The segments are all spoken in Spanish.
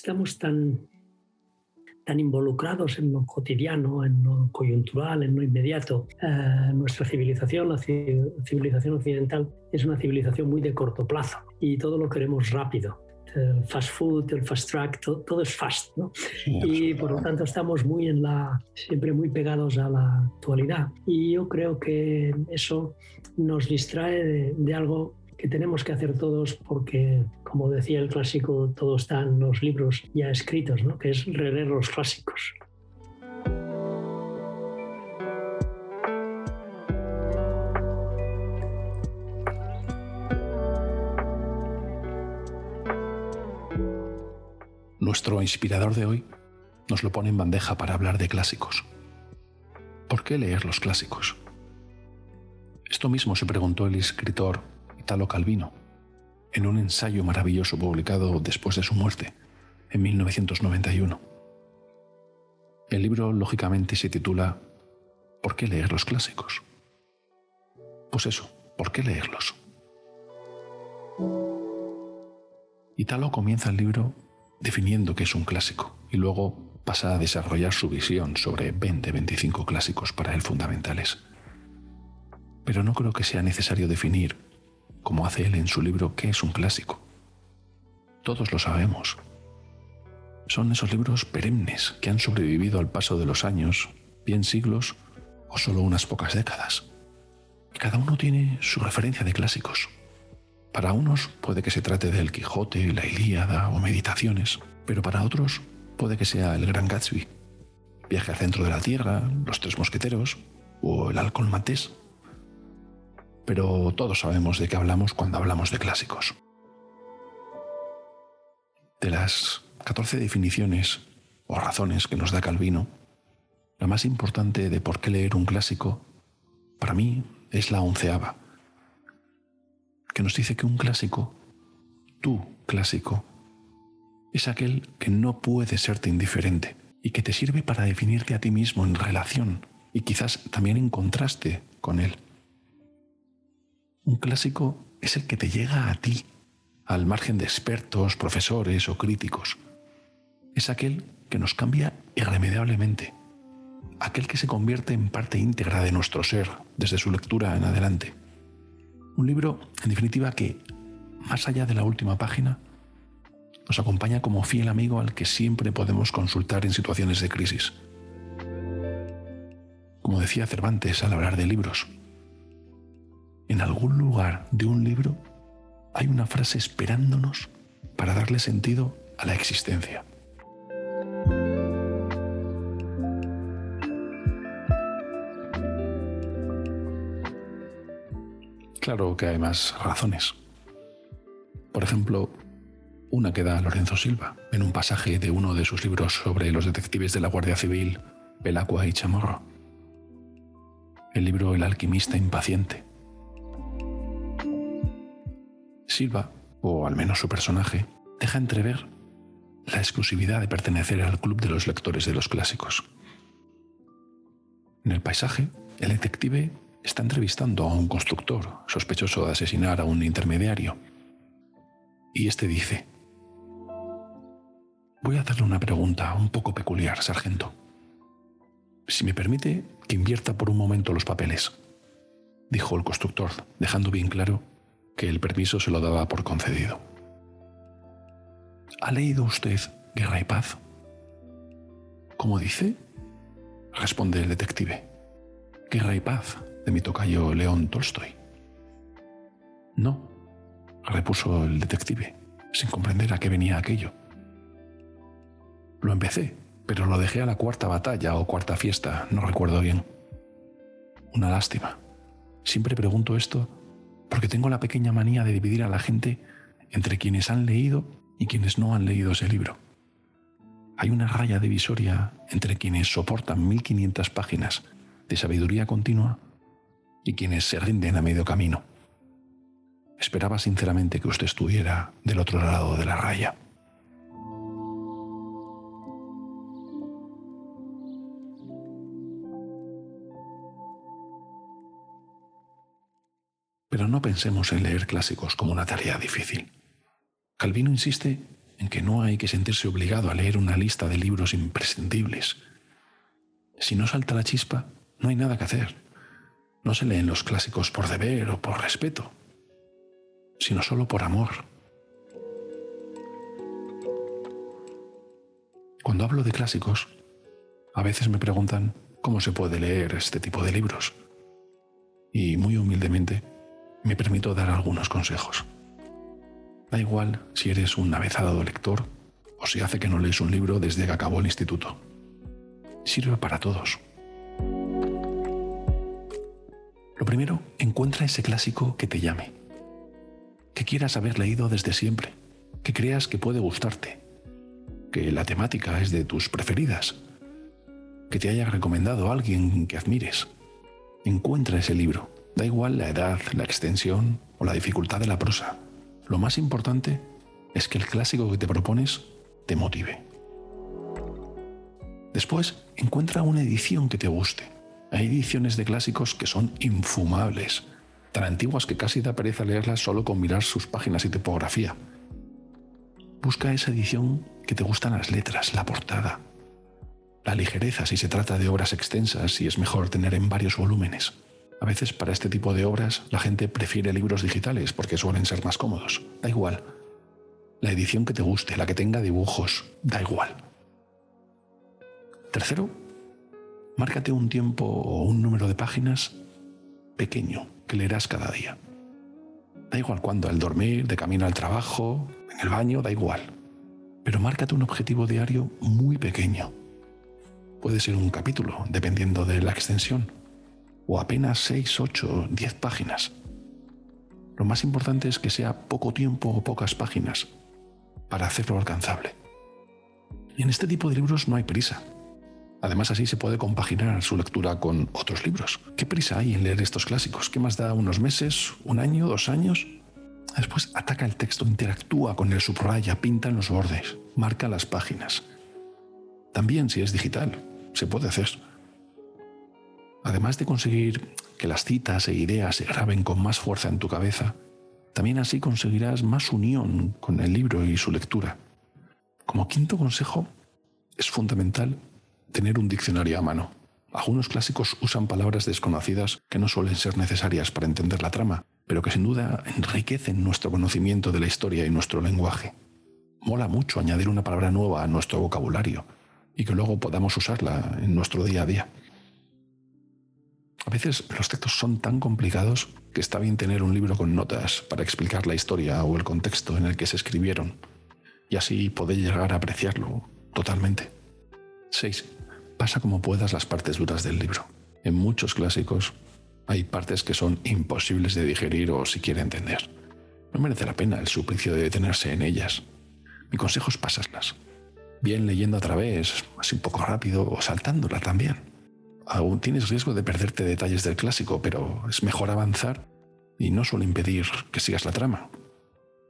estamos tan, tan involucrados en lo cotidiano, en lo coyuntural, en lo inmediato. Eh, nuestra civilización, la civilización occidental, es una civilización muy de corto plazo y todo lo queremos rápido el fast food, el fast track, todo, es fast, ¿no? y por lo tanto estamos muy en la, siempre muy pegados a la actualidad. Y yo creo que eso nos distrae de, algo que tenemos que hacer todos porque, como decía el clásico, todo está en los libros ya escritos, ¿no? que es releer los clásicos. Nuestro inspirador de hoy nos lo pone en bandeja para hablar de clásicos. ¿Por qué leer los clásicos? Esto mismo se preguntó el escritor Italo Calvino en un ensayo maravilloso publicado después de su muerte, en 1991. El libro lógicamente se titula ¿Por qué leer los clásicos? Pues eso, ¿por qué leerlos? Italo comienza el libro definiendo qué es un clásico y luego pasa a desarrollar su visión sobre 20-25 clásicos para él fundamentales. Pero no creo que sea necesario definir, como hace él en su libro, qué es un clásico. Todos lo sabemos. Son esos libros perennes que han sobrevivido al paso de los años, bien siglos o solo unas pocas décadas. Cada uno tiene su referencia de clásicos. Para unos puede que se trate del Quijote, la Ilíada o Meditaciones, pero para otros puede que sea el Gran Gatsby, Viaje al centro de la Tierra, Los Tres Mosqueteros o el Alcohol Matés. Pero todos sabemos de qué hablamos cuando hablamos de clásicos. De las 14 definiciones o razones que nos da Calvino, la más importante de por qué leer un clásico, para mí, es la onceava que nos dice que un clásico, tu clásico, es aquel que no puede serte indiferente y que te sirve para definirte a ti mismo en relación y quizás también en contraste con él. Un clásico es el que te llega a ti, al margen de expertos, profesores o críticos. Es aquel que nos cambia irremediablemente, aquel que se convierte en parte íntegra de nuestro ser desde su lectura en adelante. Un libro, en definitiva, que, más allá de la última página, nos acompaña como fiel amigo al que siempre podemos consultar en situaciones de crisis. Como decía Cervantes al hablar de libros, en algún lugar de un libro hay una frase esperándonos para darle sentido a la existencia. Claro que hay más razones. Por ejemplo, una que da Lorenzo Silva en un pasaje de uno de sus libros sobre los detectives de la Guardia Civil, Belacqua y Chamorro. El libro El alquimista impaciente. Silva, o al menos su personaje, deja entrever la exclusividad de pertenecer al club de los lectores de los clásicos. En el paisaje, el detective está entrevistando a un constructor sospechoso de asesinar a un intermediario. Y este dice, voy a hacerle una pregunta un poco peculiar, sargento. Si me permite que invierta por un momento los papeles, dijo el constructor, dejando bien claro que el permiso se lo daba por concedido. ¿Ha leído usted Guerra y Paz? ¿Cómo dice? Responde el detective. Guerra y Paz, de mi tocayo León Tolstoy. No, repuso el detective, sin comprender a qué venía aquello. Lo empecé, pero lo dejé a la cuarta batalla o cuarta fiesta, no recuerdo bien. Una lástima. Siempre pregunto esto porque tengo la pequeña manía de dividir a la gente entre quienes han leído y quienes no han leído ese libro. Hay una raya divisoria entre quienes soportan 1500 páginas de sabiduría continua y quienes se rinden a medio camino. Esperaba sinceramente que usted estuviera del otro lado de la raya. Pero no pensemos en leer clásicos como una tarea difícil. Calvino insiste en que no hay que sentirse obligado a leer una lista de libros imprescindibles. Si no salta la chispa, no hay nada que hacer. No se leen los clásicos por deber o por respeto, sino solo por amor. Cuando hablo de clásicos, a veces me preguntan cómo se puede leer este tipo de libros. Y muy humildemente me permito dar algunos consejos. Da igual si eres un avezado lector o si hace que no lees un libro desde que acabó el instituto. Sirve para todos. Lo primero, encuentra ese clásico que te llame, que quieras haber leído desde siempre, que creas que puede gustarte, que la temática es de tus preferidas, que te haya recomendado alguien que admires. Encuentra ese libro, da igual la edad, la extensión o la dificultad de la prosa. Lo más importante es que el clásico que te propones te motive. Después, encuentra una edición que te guste. Hay ediciones de clásicos que son infumables, tan antiguas que casi da pereza leerlas solo con mirar sus páginas y tipografía. Busca esa edición que te gustan las letras, la portada, la ligereza si se trata de obras extensas y es mejor tener en varios volúmenes. A veces para este tipo de obras la gente prefiere libros digitales porque suelen ser más cómodos. Da igual. La edición que te guste, la que tenga dibujos, da igual. Tercero, márcate un tiempo o un número de páginas pequeño que leerás cada día. Da igual cuándo, al dormir, de camino al trabajo, en el baño, da igual. Pero márcate un objetivo diario muy pequeño. Puede ser un capítulo, dependiendo de la extensión o apenas 6, 8, 10 páginas. Lo más importante es que sea poco tiempo o pocas páginas para hacerlo alcanzable. Y en este tipo de libros no hay prisa. Además así se puede compaginar su lectura con otros libros. ¿Qué prisa hay en leer estos clásicos? ¿Qué más da unos meses, un año, dos años? Después ataca el texto, interactúa con el subraya, pinta en los bordes, marca las páginas. También si es digital, se puede hacer. Además de conseguir que las citas e ideas se graben con más fuerza en tu cabeza, también así conseguirás más unión con el libro y su lectura. Como quinto consejo, es fundamental tener un diccionario a mano. Algunos clásicos usan palabras desconocidas que no suelen ser necesarias para entender la trama, pero que sin duda enriquecen nuestro conocimiento de la historia y nuestro lenguaje. Mola mucho añadir una palabra nueva a nuestro vocabulario y que luego podamos usarla en nuestro día a día. A veces los textos son tan complicados que está bien tener un libro con notas para explicar la historia o el contexto en el que se escribieron y así poder llegar a apreciarlo totalmente. 6. Pasa como puedas las partes duras del libro. En muchos clásicos hay partes que son imposibles de digerir o siquiera entender. No merece la pena el suplicio de detenerse en ellas. Mi consejo es pasarlas. Bien leyendo a través, así un poco rápido o saltándola también aún tienes riesgo de perderte detalles del clásico, pero es mejor avanzar y no suele impedir que sigas la trama.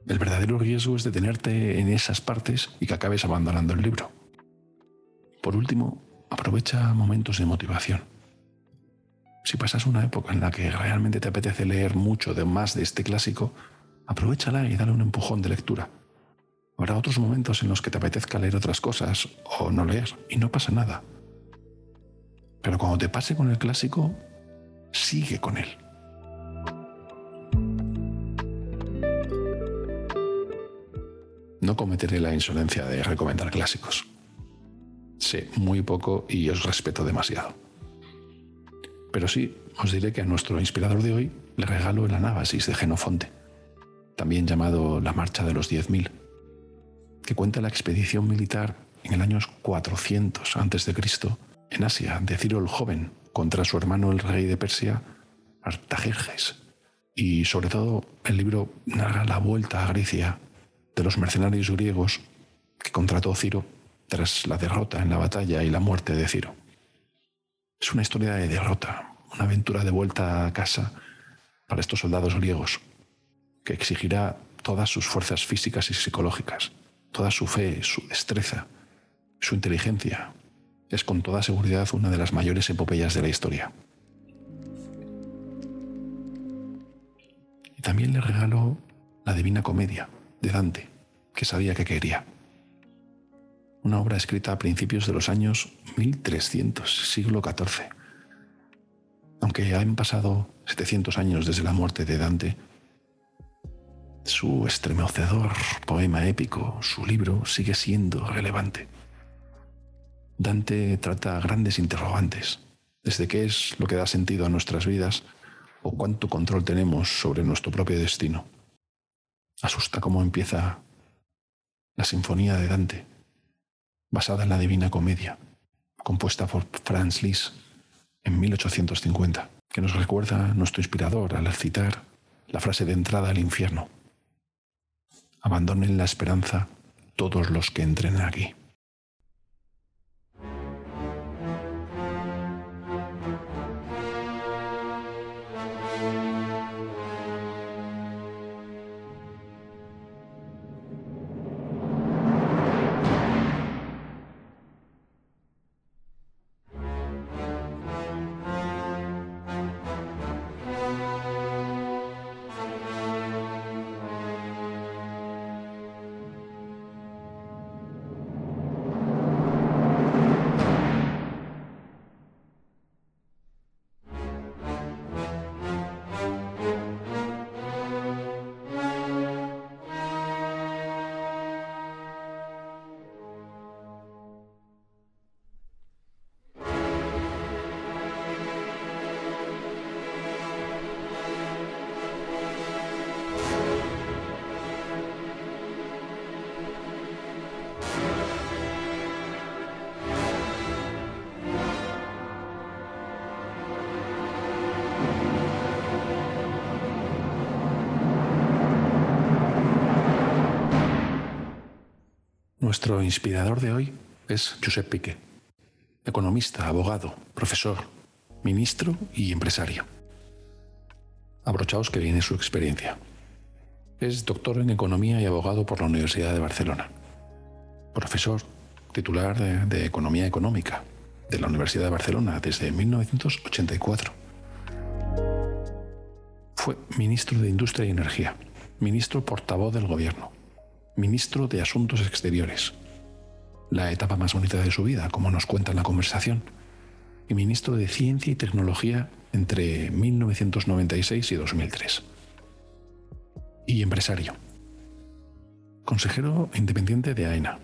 El verdadero riesgo es detenerte en esas partes y que acabes abandonando el libro. Por último, aprovecha momentos de motivación. Si pasas una época en la que realmente te apetece leer mucho de más de este clásico, aprovechala y dale un empujón de lectura. Habrá otros momentos en los que te apetezca leer otras cosas o no leer, y no pasa nada. Pero cuando te pase con el clásico, sigue con él. No cometeré la insolencia de recomendar clásicos. Sé muy poco y os respeto demasiado. Pero sí, os diré que a nuestro inspirador de hoy le regalo el Anábasis de Genofonte, también llamado La Marcha de los Diez Mil, que cuenta la expedición militar en el año 400 a.C en Asia de Ciro el Joven contra su hermano el rey de Persia, Artajerjes. Y sobre todo el libro narra la vuelta a Grecia de los mercenarios griegos que contrató Ciro tras la derrota en la batalla y la muerte de Ciro. Es una historia de derrota, una aventura de vuelta a casa para estos soldados griegos, que exigirá todas sus fuerzas físicas y psicológicas, toda su fe, su destreza, su inteligencia, es con toda seguridad una de las mayores epopeyas de la historia. Y también le regaló la Divina Comedia de Dante, que sabía que quería. una obra escrita a principios de los años 1300, siglo XIV. Aunque han pasado 700 años desde la muerte de Dante, su estremecedor poema épico, su libro, sigue siendo relevante. Dante trata grandes interrogantes, desde qué es lo que da sentido a nuestras vidas o cuánto control tenemos sobre nuestro propio destino. Asusta cómo empieza la Sinfonía de Dante, basada en la Divina Comedia, compuesta por Franz Liszt en 1850, que nos recuerda nuestro inspirador al citar la frase de entrada al infierno. Abandonen la esperanza todos los que entren aquí. Nuestro inspirador de hoy es Josep Piqué, economista, abogado, profesor, ministro y empresario. Abrochaos que viene su experiencia. Es doctor en economía y abogado por la Universidad de Barcelona. Profesor titular de, de Economía Económica de la Universidad de Barcelona desde 1984. Fue ministro de Industria y Energía, ministro portavoz del Gobierno, ministro de Asuntos Exteriores, la etapa más bonita de su vida, como nos cuenta en la conversación, y ministro de Ciencia y Tecnología entre 1996 y 2003. Y empresario. Consejero independiente de AENA.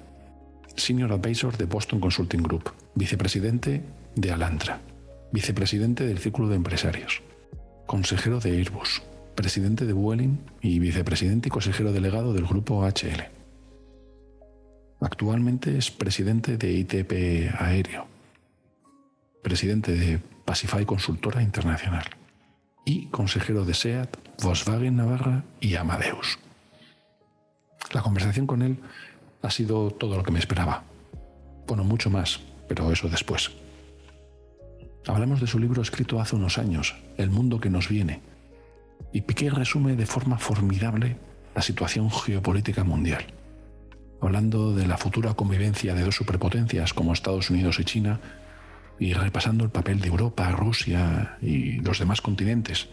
Senior Advisor de Boston Consulting Group. Vicepresidente de Alantra. Vicepresidente del Círculo de Empresarios. Consejero de Airbus presidente de Vueling y vicepresidente y consejero delegado del grupo HL. Actualmente es presidente de ITP Aéreo, presidente de Pacify Consultora Internacional y consejero de SEAT, Volkswagen Navarra y Amadeus. La conversación con él ha sido todo lo que me esperaba. Bueno, mucho más, pero eso después. Hablamos de su libro escrito hace unos años, El mundo que nos viene, y Piqué resume de forma formidable la situación geopolítica mundial, hablando de la futura convivencia de dos superpotencias como Estados Unidos y China, y repasando el papel de Europa, Rusia y los demás continentes,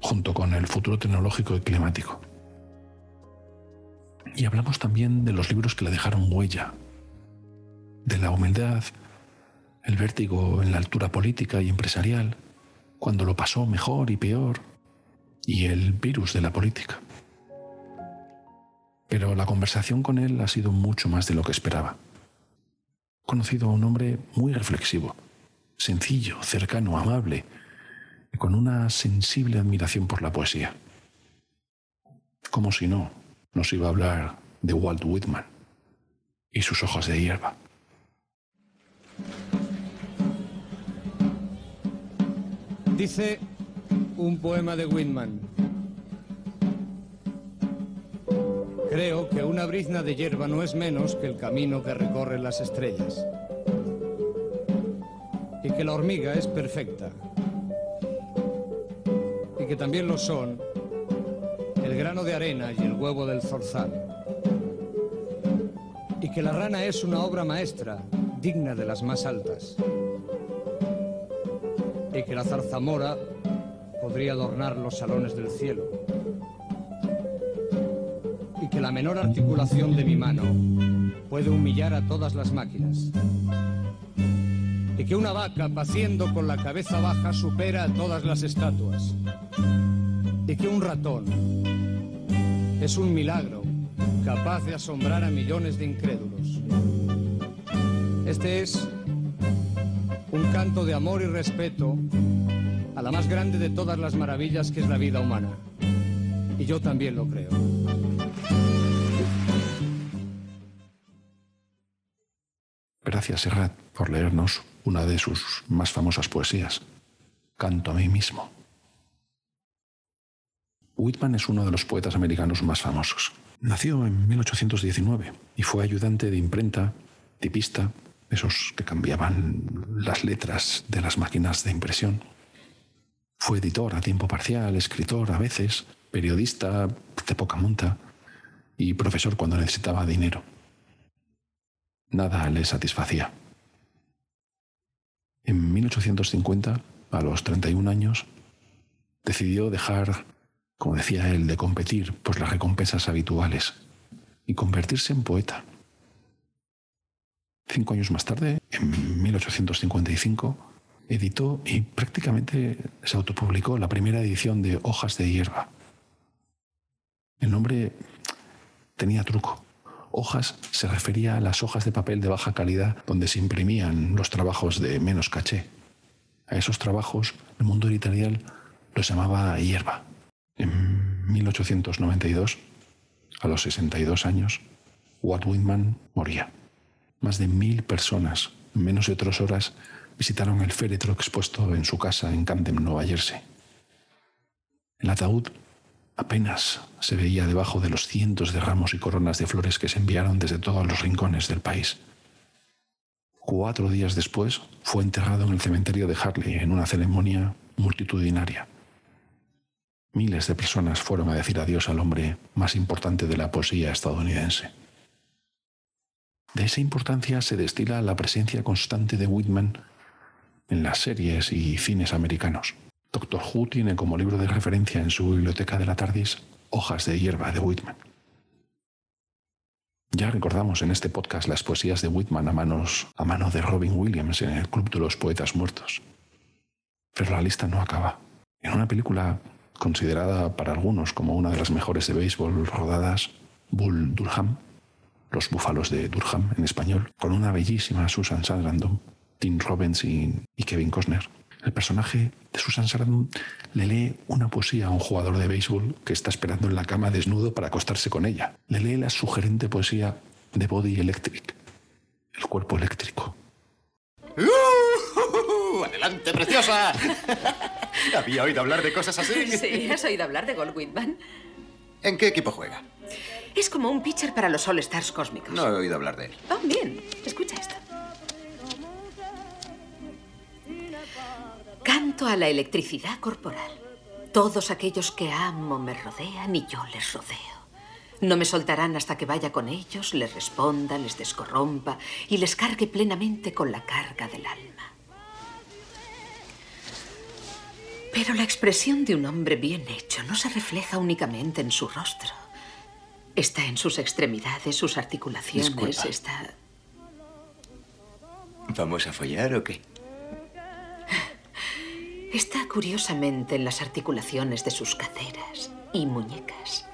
junto con el futuro tecnológico y climático. Y hablamos también de los libros que le dejaron huella, de la humildad, el vértigo en la altura política y empresarial, cuando lo pasó mejor y peor, y el virus de la política. Pero la conversación con él ha sido mucho más de lo que esperaba. He conocido a un hombre muy reflexivo, sencillo, cercano, amable, y con una sensible admiración por la poesía. Como si no nos iba a hablar de Walt Whitman y sus ojos de hierba. Dice un poema de Whitman. Creo que una brizna de hierba no es menos que el camino que recorren las estrellas. Y que la hormiga es perfecta. Y que también lo son el grano de arena y el huevo del zorzal. Y que la rana es una obra maestra, digna de las más altas. Y que la zarzamora podría adornar los salones del cielo. Y que la menor articulación de mi mano puede humillar a todas las máquinas. Y que una vaca paciendo con la cabeza baja supera a todas las estatuas. Y que un ratón es un milagro capaz de asombrar a millones de incrédulos. Este es un canto de amor y respeto a la más grande de todas las maravillas que es la vida humana. Y yo también lo creo. Gracias, Serrat, por leernos una de sus más famosas poesías, Canto a mí mismo. Whitman es uno de los poetas americanos más famosos. Nació en 1819 y fue ayudante de imprenta, tipista, esos que cambiaban las letras de las máquinas de impresión. Fue editor a tiempo parcial, escritor a veces, periodista de poca monta y profesor cuando necesitaba dinero. Nada le satisfacía. En 1850, a los 31 años, decidió dejar como decía él, de competir por las recompensas habituales y convertirse en poeta. Cinco años más tarde, en 1855, editó y prácticamente se autopublicó la primera edición de Hojas de Hierba. El nombre tenía truco. Hojas se refería a las hojas de papel de baja calidad donde se imprimían los trabajos de menos caché. A esos trabajos el mundo editorial los llamaba hierba. En 1892, a los 62 años, Walt Whitman moría. Más de mil personas, en menos de tres horas, visitaron el féretro expuesto en su casa en Camden, Nueva Jersey. El ataúd apenas se veía debajo de los cientos de ramos y coronas de flores que se enviaron desde todos los rincones del país. Cuatro días después fue enterrado en el cementerio de Harley en una ceremonia multitudinaria. Miles de personas fueron a decir adiós al hombre más importante de la poesía estadounidense. De esa importancia se destila la presencia constante de Whitman en las series y cines americanos. Doctor Who tiene como libro de referencia en su biblioteca de la TARDIS Hojas de hierba de Whitman. Ya recordamos en este podcast las poesías de Whitman a, manos, a mano de Robin Williams en el Club de los Poetas Muertos. Pero la lista no acaba. En una película considerada para algunos como una de las mejores de béisbol rodadas, Bull Durham, Los Búfalos de Durham en español, con una bellísima Susan Sarandon, Tim Robbins y, Kevin Costner. El personaje de Susan Sarandon le lee una poesía a un jugador de béisbol que está esperando en la cama desnudo para acostarse con ella. Le lee la sugerente poesía de Body Electric, el cuerpo eléctrico. ¡Uh! ¡Adelante, preciosa! ¿Había oído hablar de cosas así? Sí, ¿has oído hablar de Gold Whitman? ¿En qué equipo juega? Es como un pitcher para los All-Stars cósmicos. No he oído hablar de él. Oh, bien. Escucha esto. Canto a la electricidad corporal. Todos aquellos que amo me rodean y yo les rodeo. No me soltarán hasta que vaya con ellos, les responda, les descorrompa y les cargue plenamente con la carga del alma. Pero la expresión de un hombre bien hecho no se refleja únicamente en su rostro. Está en sus extremidades, sus articulaciones, Disculpa. está... ¿Vamos a follar o qué? Está curiosamente en las articulaciones de sus caderas y muñecas.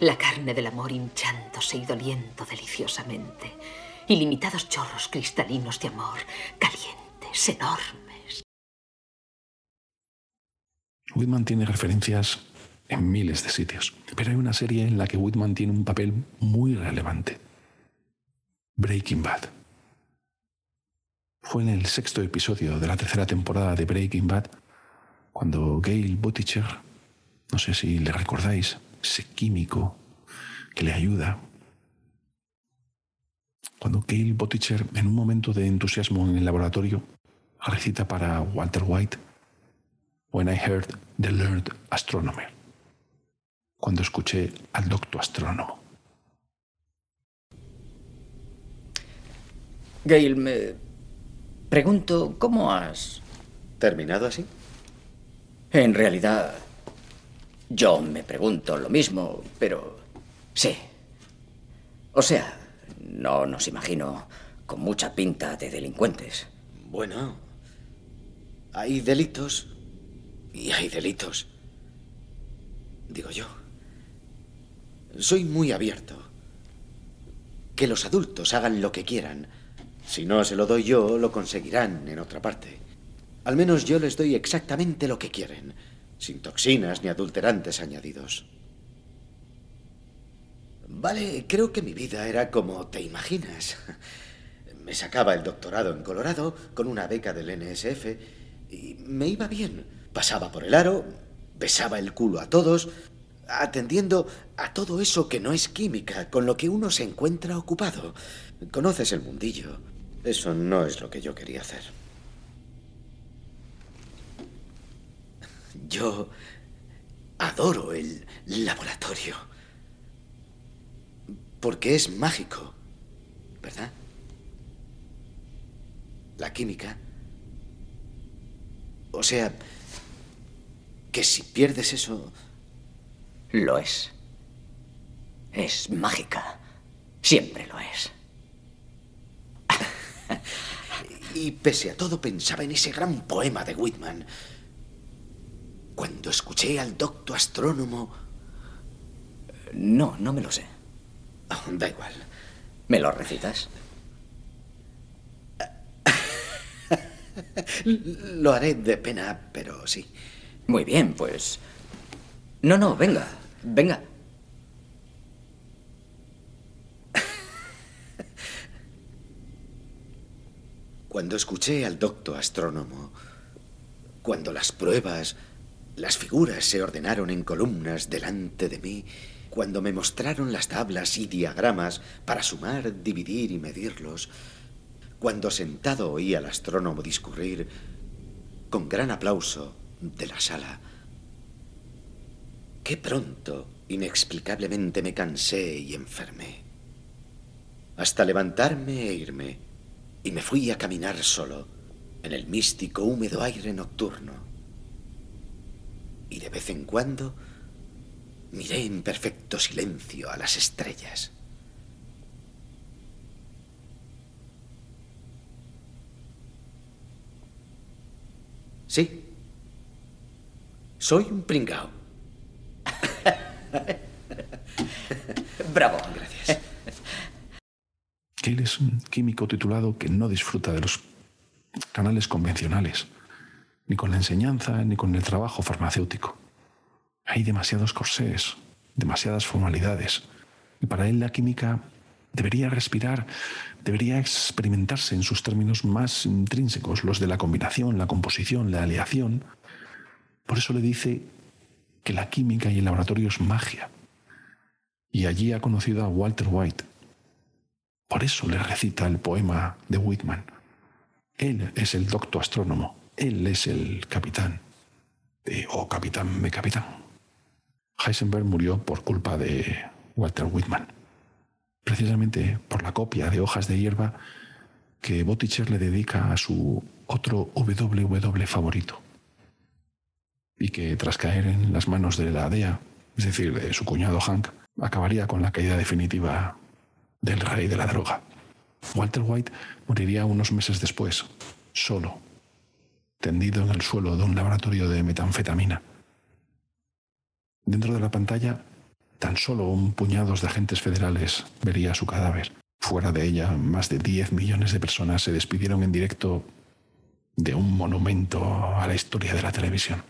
La carne del amor hinchándose y doliendo deliciosamente. Ilimitados chorros cristalinos de amor, calientes, enormes. Whitman tiene referencias en miles de sitios, pero hay una serie en la que Whitman tiene un papel muy relevante. Breaking Bad. Fue en el sexto episodio de la tercera temporada de Breaking Bad cuando Gail Butticher, no sé si le recordáis, ese químico que le ayuda, cuando Gail Butticher, en un momento de entusiasmo en el laboratorio, recita para Walter White When I heard the learned astronomer, cuando escuché al docto astrónomo. Gail, me pregunto, ¿cómo has...? ¿Terminado así? En realidad, yo me pregunto lo mismo, pero sí. O sea, No nos imagino con mucha pinta de delincuentes. Bueno, hay delitos y hay delitos. Digo yo. Soy muy abierto. Que los adultos hagan lo que quieran. Si no se lo doy yo, lo conseguirán en otra parte. Al menos yo les doy exactamente lo que quieren, sin toxinas ni adulterantes añadidos. Vale, creo que mi vida era como te imaginas. Me sacaba el doctorado en Colorado con una beca del NSF y me iba bien. Pasaba por el aro, besaba el culo a todos, atendiendo a todo eso que no es química, con lo que uno se encuentra ocupado. Conoces el mundillo. Eso no es lo que yo quería hacer. Yo adoro el laboratorio. Porque es mágico, ¿verdad? La química. O sea, que si pierdes eso... Lo es. Es mágica. Siempre lo es. y pese a todo pensaba en ese gran poema de Whitman. Cuando escuché al docto astrónomo... No, no me lo sé. da igual. ¿Me lo recitas? lo haré de pena, pero sí. Muy bien, pues... No, no, venga, venga. Cuando escuché al docto astrónomo, cuando las pruebas, las figuras se ordenaron en columnas delante de mí, cuando me mostraron las tablas y diagramas para sumar, dividir y medirlos, cuando sentado oí al astrónomo discurrir con gran aplauso de la sala, qué pronto, inexplicablemente me cansé y enfermé. Hasta levantarme e irme, y me fui a caminar solo en el místico húmedo aire nocturno. Y de vez en cuando miré en perfecto silencio a las estrellas. Sí. Soy un pringao. Bravo. Él es un químico titulado que no disfruta de los canales convencionales, ni con la enseñanza, ni con el trabajo farmacéutico. Hay demasiados corsés, demasiadas formalidades. Y para él la química debería respirar, debería experimentarse en sus términos más intrínsecos, los de la combinación, la composición, la aleación. Por eso le dice que la química y el laboratorio es magia. Y allí ha conocido a Walter White. Por eso le recita el poema de Whitman. Él es el doctor astrónomo, él es el capitán. De, oh, capitán, me capitán. Heisenberg murió por culpa de Walter Whitman, precisamente por la copia de hojas de hierba que Botticher le dedica a su otro WW favorito, y que tras caer en las manos de la DEA, es decir, de su cuñado Hank, acabaría con la caída definitiva del rey de la droga. Walter White moriría unos meses después, solo, tendido en el suelo de un laboratorio de metanfetamina. Dentro de la pantalla, tan solo un puñado de agentes federales vería su cadáver. Fuera de ella, más de 10 millones de personas se despidieron en directo de un monumento a la historia de la televisión.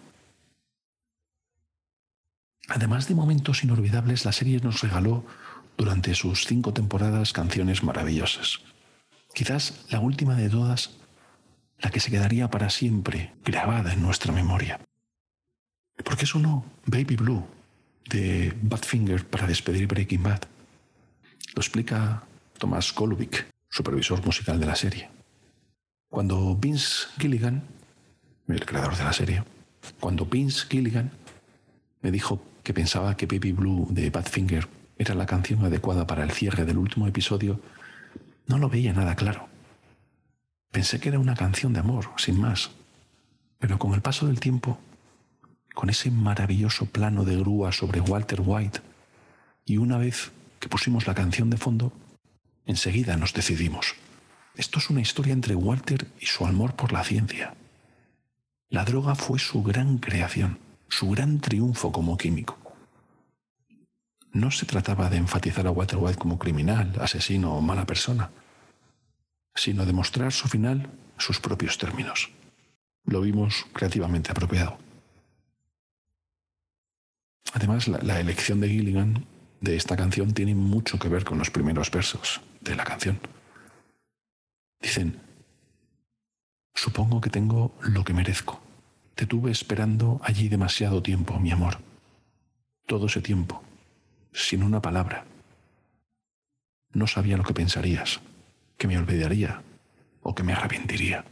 Además de momentos inolvidables, la serie nos regaló durante sus cinco temporadas canciones maravillosas. Quizás la última de todas, la que se quedaría para siempre grabada en nuestra memoria. ¿Por qué sonó Baby Blue de Badfinger para despedir Breaking Bad? Lo explica Thomas Golubic, supervisor musical de la serie. Cuando Vince Gilligan, el creador de la serie, cuando Vince Gilligan me dijo que pensaba que Baby Blue de Badfinger era la canción adecuada para el cierre del último episodio, no lo veía nada claro. Pensé que era una canción de amor, sin más. Pero con el paso del tiempo con ese maravilloso plano de grúa sobre Walter White, y una vez que pusimos la canción de fondo, Enseguida nos decidimos. Esto es una historia entre Walter y su amor por la ciencia. La droga fue su gran creación, su gran triunfo como químico. No se trataba de enfatizar a Walter White como criminal, asesino o mala persona, sino de mostrar su final sus propios términos. Lo vimos creativamente apropiado. Además, la, la elección de Gilligan de esta canción tiene mucho que ver con los primeros versos de la canción. Dicen, supongo que tengo lo que merezco. Te tuve esperando allí demasiado tiempo, mi amor. Todo ese tiempo, sin una palabra. No sabía lo que pensarías, que me olvidaría o que me arrepentiría.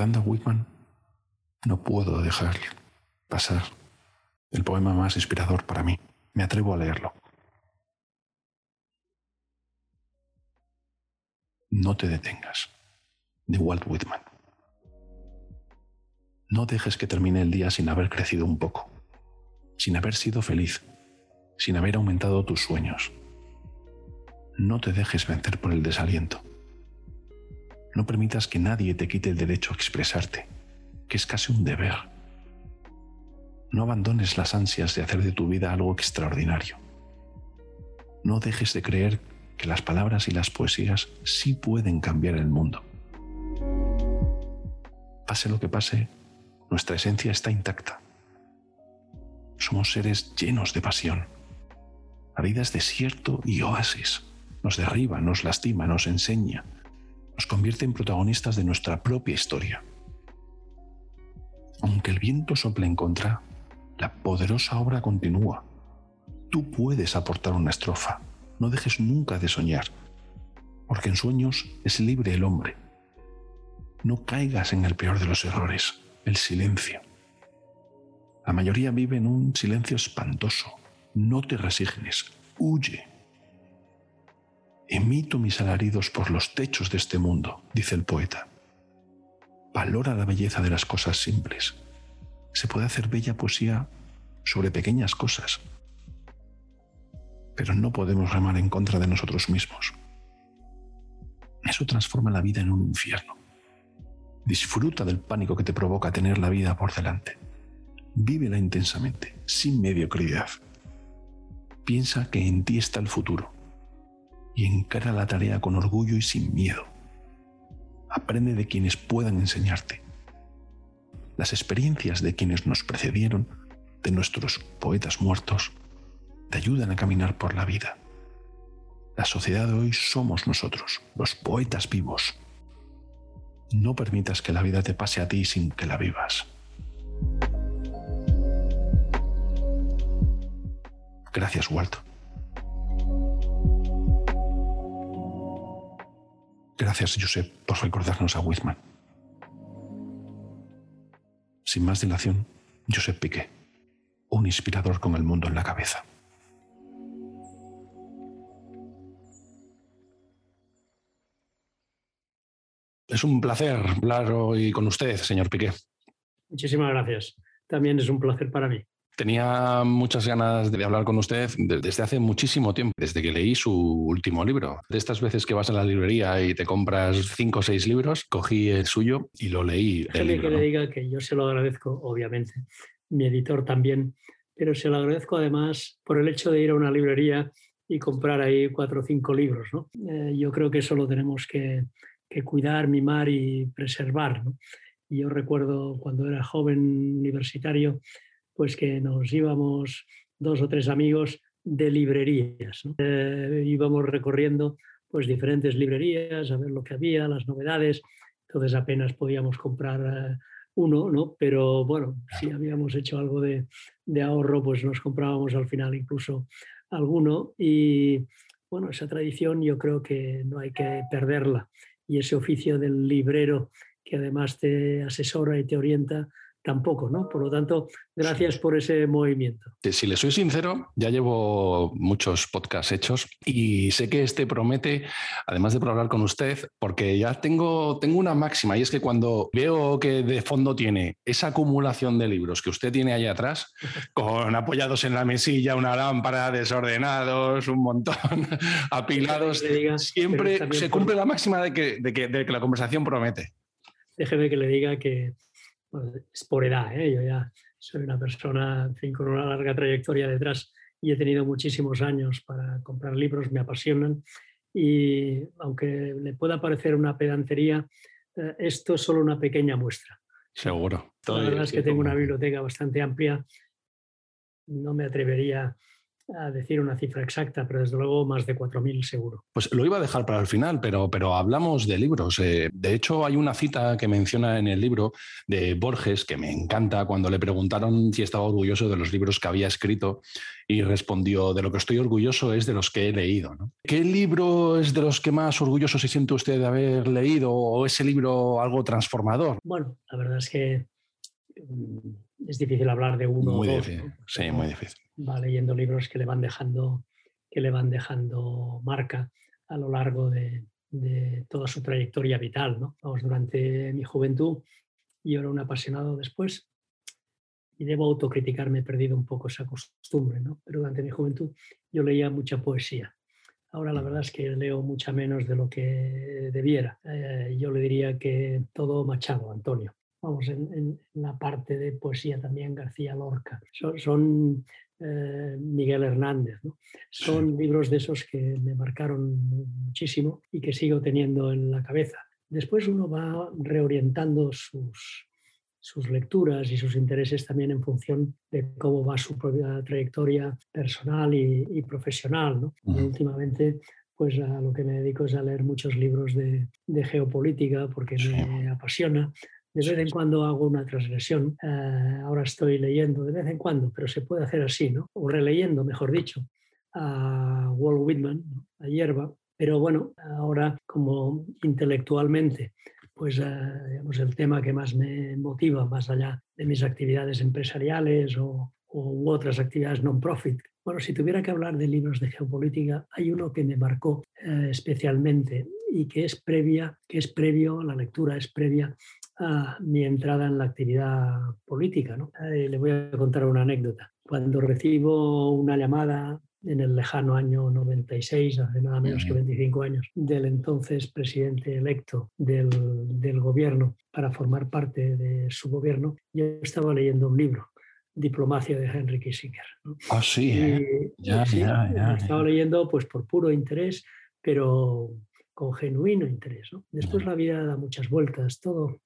Recordando a Whitman, no puedo dejar pasar el poema más inspirador para mí. Me atrevo a leerlo. No te detengas, de Walt Whitman. No dejes que termine el día sin haber crecido un poco, sin haber sido feliz, sin haber aumentado tus sueños. No te dejes vencer por el desaliento. No permitas que nadie te quite el derecho a expresarte, que es casi un deber. No abandones las ansias de hacer de tu vida algo extraordinario. No dejes de creer que las palabras y las poesías sí pueden cambiar el mundo. Pase lo que pase, nuestra esencia está intacta. Somos seres llenos de pasión. La vida es desierto y oasis. Nos derriba, nos lastima, nos enseña, nos convierte en protagonistas de nuestra propia historia. Aunque el viento sople en contra, la poderosa obra continúa. Tú puedes aportar una estrofa. No dejes nunca de soñar, porque en sueños es libre el hombre. No caigas en el peor de los errores, el silencio. La mayoría vive en un silencio espantoso. No te resignes, huye. Emito mis alaridos por los techos de este mundo, dice el poeta. Valora la belleza de las cosas simples se puede hacer bella poesía sobre pequeñas cosas, pero no podemos remar en contra de nosotros mismos. Eso transforma la vida en un infierno. Disfruta del pánico que te provoca tener la vida por delante. Vívela intensamente, sin mediocridad. Piensa que en ti está el futuro y encara la tarea con orgullo y sin miedo. Aprende de quienes puedan enseñarte las experiencias de quienes nos precedieron, de nuestros poetas muertos, te ayudan a caminar por la vida. La sociedad de hoy somos nosotros, los poetas vivos. No permitas que la vida te pase a ti sin que la vivas. Gracias, Walt. Gracias, Josep, por recordarnos a Whitman. Sin más dilación, Josep Piqué, un inspirador con el mundo en la cabeza. Es un placer hablar hoy con usted, señor Piqué. Muchísimas gracias. También es un placer para mí. Tenía muchas ganas de hablar con usted desde hace muchísimo tiempo, desde que leí su último libro. De estas veces que vas a la librería y te compras cinco o seis libros, cogí el suyo y lo leí. Déjeme que le diga que yo se lo agradezco, obviamente, mi editor también, pero se lo agradezco además por el hecho de ir a una librería y comprar ahí cuatro o cinco libros. Eh, yo creo que eso lo tenemos que, cuidar, mimar y preservar. yo recuerdo cuando era joven universitario, pues que nos íbamos dos o tres amigos de librerías. Eh, íbamos recorriendo pues diferentes librerías a ver lo que había, las novedades. Entonces apenas podíamos comprar eh, uno, ¿no? Pero bueno, si habíamos hecho algo de, de, ahorro, pues nos comprábamos al final incluso alguno. Y bueno, esa tradición yo creo que no hay que perderla. Y ese oficio del librero que además te asesora y te orienta, tampoco, ¿no? Por lo tanto, gracias por ese movimiento. Si le soy sincero, ya llevo muchos podcasts hechos y sé que este promete, además de por hablar con usted, porque ya tengo, tengo una máxima y es que cuando veo que de fondo tiene esa acumulación de libros que usted tiene ahí atrás, con apoyados en la mesilla, una lámpara, desordenados, un montón, apilados, siempre se cumple la máxima de que, de que la conversación promete. Déjeme que le diga que es por edad, ¿eh? yo ya soy una persona con una larga trayectoria detrás y he tenido muchísimos años para comprar libros, me apasionan y aunque le pueda parecer una pedantería, eh, esto es solo una pequeña muestra. Seguro. La verdad es que tengo una biblioteca bastante amplia, no me atrevería a decir una cifra exacta, pero desde luego más de 4.000 seguro. Pues lo iba a dejar para el final, pero, pero hablamos de libros. Eh, de hecho, hay una cita que menciona en el libro de Borges que me encanta cuando le preguntaron si estaba orgulloso de los libros que había escrito y respondió, de lo que estoy orgulloso es de los que he leído. ¿Qué libro es de los que más orgulloso se siente usted de haber leído o ese libro algo transformador? Bueno, la verdad es que mm, es difícil hablar de uno muy o Difícil. Sí, muy difícil. Va leyendo libros que le van dejando, que le van dejando marca a lo largo de, toda su trayectoria vital. ¿no? Vamos, durante mi juventud, y ahora un apasionado después, y debo autocriticarme, he perdido un poco esa costumbre, ¿no? pero durante mi juventud yo leía mucha poesía. Ahora la verdad es que leo mucha menos de lo que debiera. Eh, yo le diría que todo Machado, Antonio vamos, en, la parte de poesía también García Lorca. Son, eh, Miguel Hernández. Son libros de esos que me marcaron muchísimo y que sigo teniendo en la cabeza. Después uno va reorientando sus, sus lecturas y sus intereses también en función de cómo va su propia trayectoria personal y, profesional. ¿no? últimamente pues a lo que me dedico es a leer muchos libros de, geopolítica porque me apasiona. De vez en cuando hago una transgresión. Eh, ahora estoy leyendo de vez en cuando, pero se puede hacer así, ¿no? O releyendo, mejor dicho, a Walt Whitman, a Hierba. Pero bueno, ahora como intelectualmente pues eh, digamos, el tema que más me motiva, más allá de mis actividades empresariales o, u otras actividades non-profit. Bueno, si tuviera que hablar de libros de geopolítica, hay uno que me marcó eh, especialmente y que es previa, que es previo, la lectura es previa a mi entrada en la actividad política. ¿no? Eh, le voy a contar una anécdota. Cuando recibo una llamada en el lejano año 96, hace nada menos que 25 años, del entonces presidente electo del, del, gobierno para formar parte de su gobierno, yo estaba leyendo un libro, Diplomacia de Henry Kissinger. Ah, sí, ¿eh? ya, ya, ya, Estaba leyendo pues por puro interés, pero con genuino interés. ¿no? Después la vida da muchas vueltas, todo,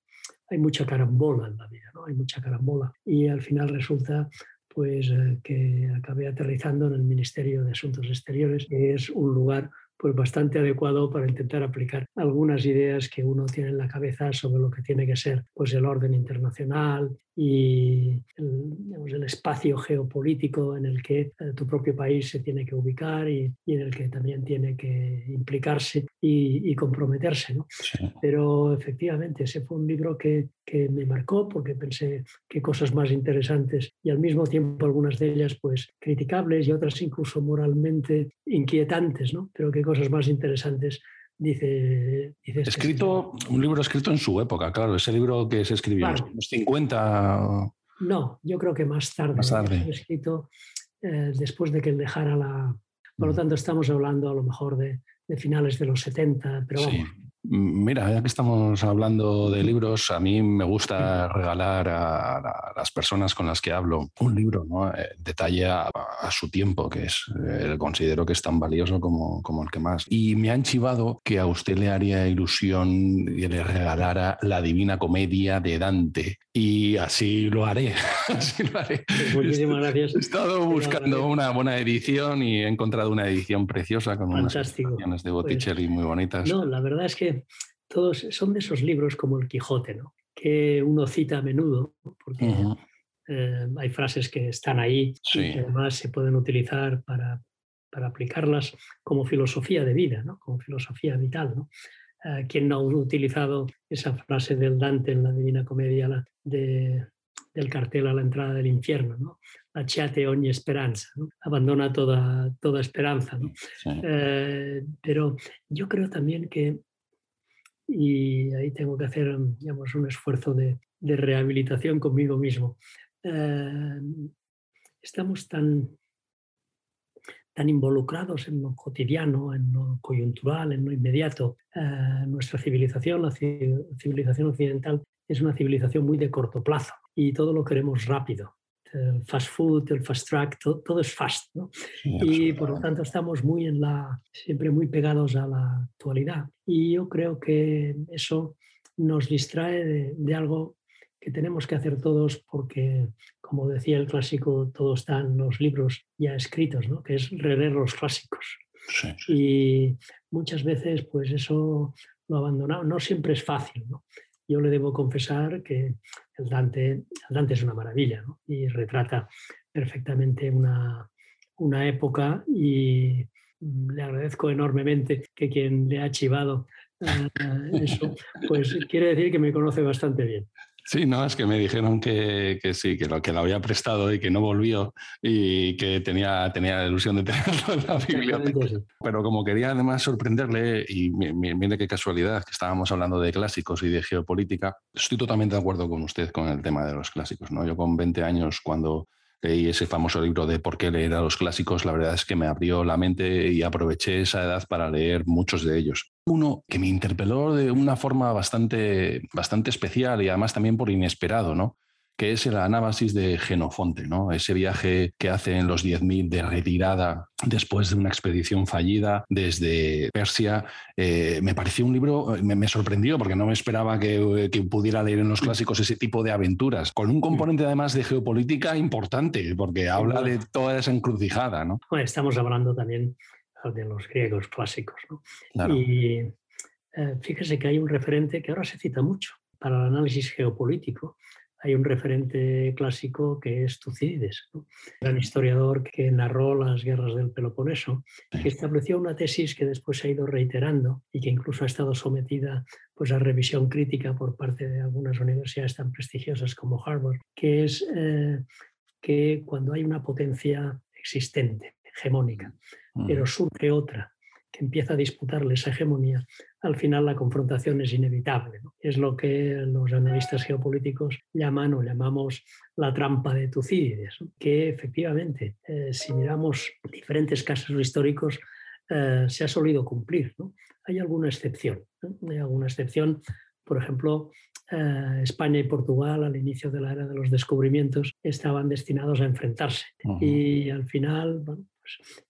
hay mucha carambola en la vida, ¿no? hay mucha carambola. Y al final resulta pues eh, que acabé aterrizando en el Ministerio de Asuntos Exteriores, que es un lugar pues bastante adecuado para intentar aplicar algunas ideas que uno tiene en la cabeza sobre lo que tiene que ser pues el orden internacional y el, espacio geopolítico en el que eh, tu propio país se tiene que ubicar y, en el que también tiene que implicarse y, comprometerse. ¿no? Pero efectivamente ese fue un libro que, que, me marcó porque pensé que cosas más interesantes y al mismo tiempo algunas de ellas pues criticables y otras incluso moralmente inquietantes, ¿no? pero qué cosas más interesantes dice, dice este escrito un libro escrito en su época claro ese libro que se escribió en los 50 no yo creo que más tarde más tarde escrito eh, después de que él dejara la por lo mm. tanto estamos hablando a lo mejor de, de finales de los 70 pero vamos Mira, ya que estamos hablando de libros, a mí me gusta regalar a, las personas con las que hablo un libro, ¿no? Eh, detalle a, su tiempo, que es, eh, considero que es tan valioso como, como, el que más. Y me han chivado que a usted le haría ilusión y le regalara la Divina Comedia de Dante. Y así lo haré. así lo haré. Pues muchísimas gracias. He estado buscando una buena edición y he encontrado una edición preciosa con unas ilustraciones de pues Botticelli muy bonitas. No, la verdad es que todos son de esos libros como el Quijote, ¿no? que uno cita a menudo, porque eh, hay frases que están ahí y que además se pueden utilizar para, para, aplicarlas como filosofía de vida, ¿no? como filosofía vital. ¿no? Eh, ¿Quién no ha utilizado esa frase del Dante en la Divina Comedia de, del cartel a la entrada del infierno? ¿no? Lasciate ogni esperanza, abandona toda, toda esperanza. ¿no? Eh, pero yo creo también que y ahí tengo que hacer digamos, un esfuerzo de, de rehabilitación conmigo mismo. Eh, estamos tan, tan involucrados en lo cotidiano, en lo coyuntural, en lo inmediato. Eh, nuestra civilización, la civilización occidental, es una civilización muy de corto plazo y todo lo queremos rápido el fast food, el fast track, todo, es fast. ¿no? y por lo tanto estamos muy en la, siempre muy pegados a la actualidad. Y yo creo que eso nos distrae de, algo que tenemos que hacer todos porque, como decía el clásico, todo está en los libros ya escritos, ¿no? que es releer los clásicos. Y muchas veces pues eso lo abandonamos. No siempre es fácil. ¿no? Yo le debo confesar que el Dante, Dante es una maravilla y retrata perfectamente una, una época y le agradezco enormemente que quien le ha chivado eh, eso, pues quiere decir que me conoce bastante bien. Sí, no, es que me dijeron que, que, sí, que lo que lo había prestado y que no volvió y que tenía, tenía la ilusión de tenerlo en la biblioteca. Pero como quería además sorprenderle, y mire qué casualidad que estábamos hablando de clásicos y de geopolítica, estoy totalmente de acuerdo con usted con el tema de los clásicos. ¿no? Yo con 20 años, cuando leí ese famoso libro de por qué leer a los clásicos, la verdad es que me abrió la mente y aproveché esa edad para leer muchos de ellos. Uno que me interpeló de una forma bastante, bastante especial y además también por inesperado, ¿no? Que es el anábasis de Genofonte, ¿no? ese viaje que hace en los 10.000 de retirada después de una expedición fallida desde Persia. Eh, me pareció un libro, me, sorprendió porque no me esperaba que, pudiera leer en los clásicos ese tipo de aventuras, con un componente además de geopolítica importante, porque habla de toda esa encrucijada. ¿no? estamos hablando también de los griegos clásicos. Y eh, fíjese que hay un referente que ahora se cita mucho para el análisis geopolítico, hay un referente clásico que es Tucídides, gran historiador que narró las guerras del Peloponeso, que estableció una tesis que después se ha ido reiterando y que incluso ha estado sometida pues, a revisión crítica por parte de algunas universidades tan prestigiosas como Harvard, que es eh, que cuando hay una potencia existente, hegemónica, pero surge otra que empieza a disputarle esa hegemonía, al final la confrontación es inevitable. Es lo que los analistas geopolíticos llaman o llamamos la trampa de Tucídides, que efectivamente, eh, si miramos diferentes casos históricos, eh, se ha solido cumplir. Hay alguna excepción. Hay alguna excepción, por ejemplo, eh, España y Portugal al inicio de la era de los descubrimientos estaban destinados a enfrentarse. Y al final, bueno,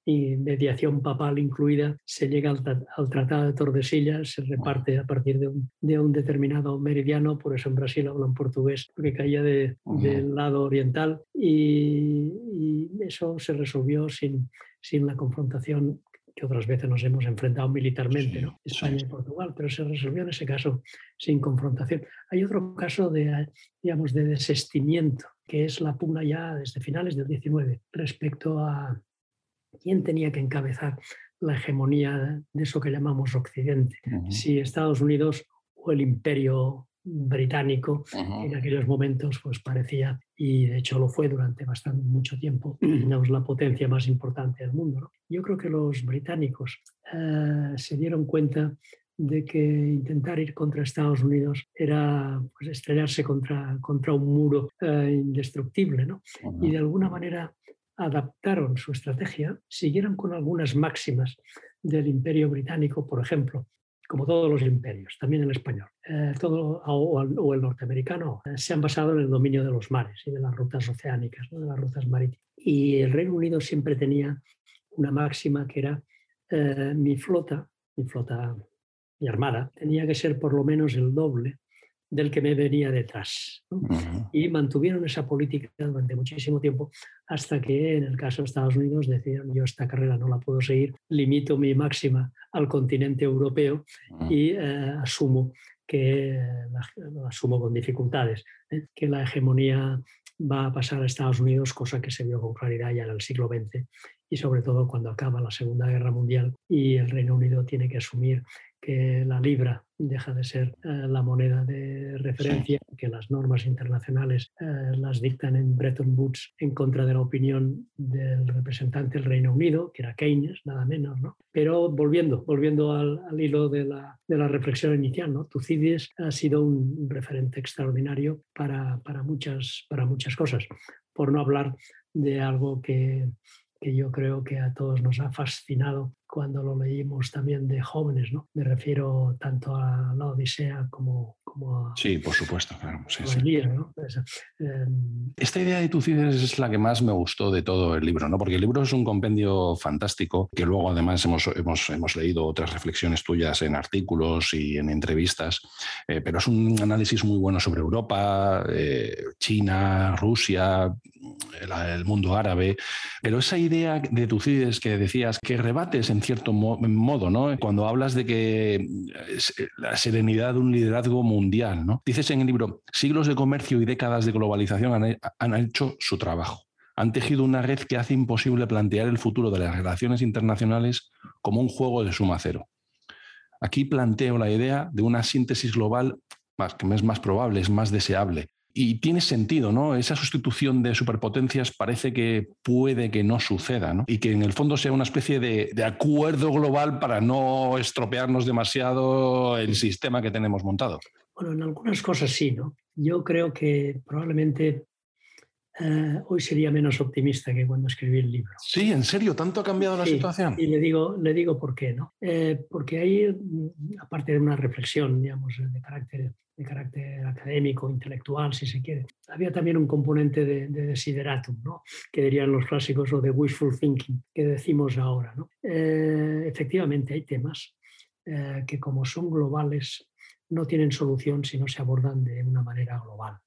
y mediación papal incluida, se llega al, Tratado de Tordesillas, se reparte a partir de un, de un, determinado meridiano, por eso en Brasil hablan portugués, porque caía de, del lado oriental, y, eso se resolvió sin, sin la confrontación que otras veces nos hemos enfrentado militarmente, ¿no? España y Portugal, pero se resolvió en ese caso sin confrontación. Hay otro caso de, digamos, de desestimiento, que es la pugna ya desde finales del 19 respecto a, quién tenía que encabezar la hegemonía de eso que llamamos Occidente, si Estados Unidos o el imperio británico en aquellos momentos pues parecía y de hecho lo fue durante bastante mucho tiempo la potencia más importante del mundo yo creo que los británicos eh, se dieron cuenta de que intentar ir contra Estados Unidos era pues, estrellarse contra, contra un muro eh, indestructible ¿no? y de alguna manera adaptaron su estrategia, siguieron con algunas máximas del imperio británico, por ejemplo, como todos los imperios, también el español, eh, todo, o, el norteamericano, eh, se han basado en el dominio de los mares y de las rutas oceánicas, de las rutas marítimas. Y el Reino Unido siempre tenía una máxima que era eh, mi flota, mi flota, mi armada, tenía que ser por lo menos el doble del que me venía detrás. Y mantuvieron esa política durante muchísimo tiempo hasta que en el caso de Estados Unidos decidieron yo esta carrera no la puedo seguir, limito mi máxima al continente europeo y eh, asumo que la, asumo con dificultades, ¿eh? que la hegemonía va a pasar a Estados Unidos, cosa que se vio con claridad ya en el siglo XX y sobre todo cuando acaba la Segunda Guerra Mundial y el Reino Unido tiene que asumir que la libra deja de ser eh, la moneda de referencia, que las normas internacionales eh, las dictan en Bretton Woods en contra de la opinión del representante del Reino Unido, que era Keynes, nada menos. ¿no? Pero volviendo, volviendo al, hilo de la, de la, reflexión inicial, ¿no? Tucídides ha sido un referente extraordinario para, para, muchas, para muchas cosas, por no hablar de algo que, que yo creo que a todos nos ha fascinado cuando lo leímos también de jóvenes, ¿no? Me refiero tanto a la Odisea como, como a... Sí, por supuesto, claro. Pues, em, Esta idea de Tucídides es la que más me gustó de todo el libro, ¿no? Porque el libro es un compendio fantástico, que luego además hemos, hemos, hemos leído otras reflexiones tuyas en artículos y en entrevistas, eh, pero es un análisis muy bueno sobre Europa, eh, China, Rusia, el, mundo árabe, pero esa idea de Tucídides que decías que rebates en cierto modo, ¿no? Cuando hablas de que eh, la serenidad de un liderazgo mundial, ¿no? Dices en el libro, siglos de comercio y décadas de globalización han, hecho su trabajo. Han tejido una red que hace imposible plantear el futuro de las relaciones internacionales como un juego de suma cero. Aquí planteo la idea de una síntesis global que es más probable, es más deseable, y tiene sentido, ¿no? Esa sustitución de superpotencias parece que puede que no suceda, ¿no? Y que en el fondo sea una especie de, acuerdo global para no estropearnos demasiado el sistema que tenemos montado. Bueno, en algunas cosas sí, ¿no? Yo creo que probablemente eh, hoy sería menos optimista que cuando escribí el libro. Sí, en serio, ¿tanto ha cambiado la situación? Y le digo, le digo por qué, ¿no? Eh, porque ahí, mm, aparte de una reflexión, digamos, de carácter, de carácter académico, intelectual, si se quiere, había también un componente de, desideratum, ¿no? Que dirían los clásicos, o de wishful thinking, que decimos ahora, ¿no? Eh, efectivamente, hay temas que como son globales, no tienen solución si no se abordan de una manera global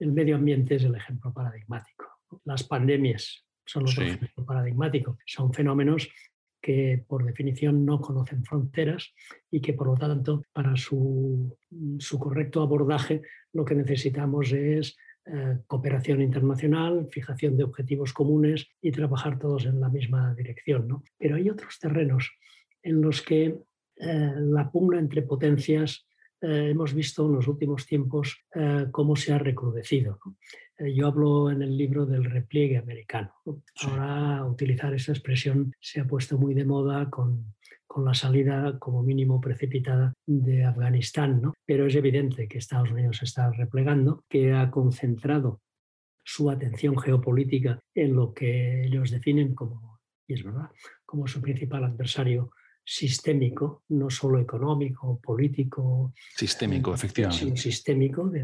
el medio ambiente es el ejemplo paradigmático. Las pandemias son otro ejemplo paradigmático. Son fenómenos que por definición no conocen fronteras y que por lo tanto para su, correcto abordaje lo que necesitamos es eh, cooperación internacional, fijación de objetivos comunes y trabajar todos en la misma dirección. Pero hay otros terrenos en los que eh, la pugna entre potencias eh, hemos visto en los últimos tiempos eh, cómo se ha recrudecido. Eh, yo hablo en el libro del repliegue americano. Ahora utilizar esa expresión se ha puesto muy de moda con, con la salida como mínimo precipitada de Afganistán, ¿no? pero es evidente que Estados Unidos se está replegando, que ha concentrado su atención geopolítica en lo que ellos definen como, y es verdad, como su principal adversario sistémico, no solo económico, político. Sistémico, efectivamente. Sino sistémico, de,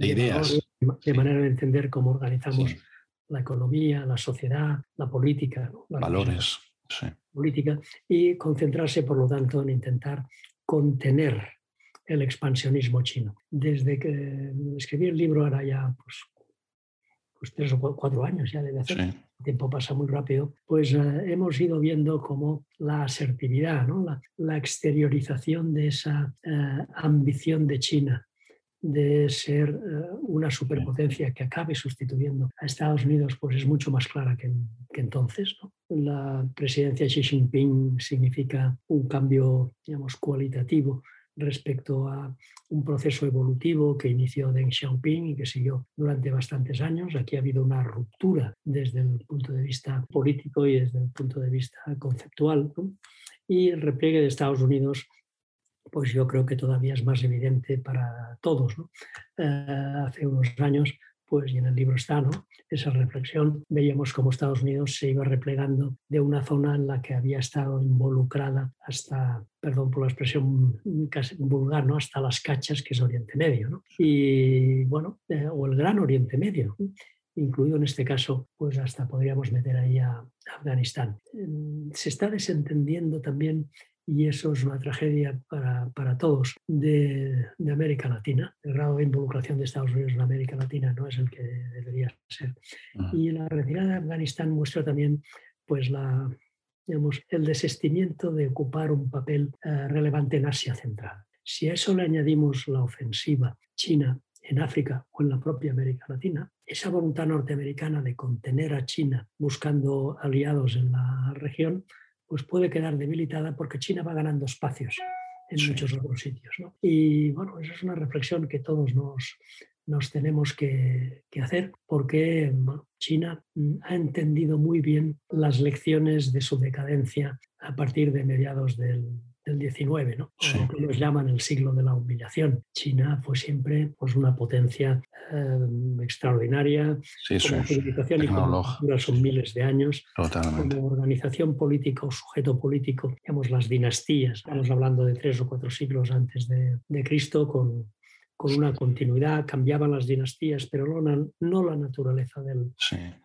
ideas. De, manera de entender cómo organizamos la economía, la sociedad, la política. Valores. Política. Y concentrarse, por lo tanto, en intentar contener el expansionismo chino. Desde que escribí el libro, ahora ya pues, pues tres o cuatro años ya debe hacer, el tiempo pasa muy rápido, pues eh, hemos ido viendo cómo la asertividad, ¿no? la, exteriorización de esa eh, ambición de China de ser eh, una superpotencia que acabe sustituyendo a Estados Unidos, pues es mucho más clara que, que entonces. ¿no? La presidencia Xi Jinping significa un cambio, digamos, cualitativo respecto a un proceso evolutivo que inició Deng Xiaoping y que siguió durante bastantes años. Aquí ha habido una ruptura desde el punto de vista político y desde el punto de vista conceptual. Y el repliegue de Estados Unidos pues yo creo que todavía es más evidente para todos. Eh, hace unos años pues, y en el libro está, ¿no? esa reflexión, veíamos cómo Estados Unidos se iba replegando de una zona en la que había estado involucrada hasta, perdón por la expresión casi vulgar, ¿no? hasta las cachas, que es Oriente Medio, ¿no? y bueno, eh, o el Gran Oriente Medio. incluido en este caso, pues hasta podríamos meter ahí a Afganistán. Se está desentendiendo también y eso es una tragedia para, para todos de, de, América Latina. El grado de involucración de Estados Unidos en América Latina no es el que debería ser. Y la retirada de Afganistán muestra también pues, la, digamos, el desistimiento de ocupar un papel eh, relevante en Asia Central. Si a eso le añadimos la ofensiva china en África o en la propia América Latina, esa voluntad norteamericana de contener a China buscando aliados en la región, pues puede quedar debilitada porque China va ganando espacios en muchos otros sitios. Y bueno, esa es una reflexión que todos nos, nos tenemos que, que hacer porque China mm, ha entendido muy bien las lecciones de su decadencia a partir de mediados del, del 19, ¿no? lo que ellos llaman el siglo de la humillación. China fue siempre pues, una potencia eh, extraordinaria, sí, como civilización y como son miles de años, como organización política o sujeto político, digamos las dinastías, estamos hablando de tres o cuatro siglos antes de, de Cristo, con con una continuidad, cambiaban las dinastías, pero no, no la naturaleza del,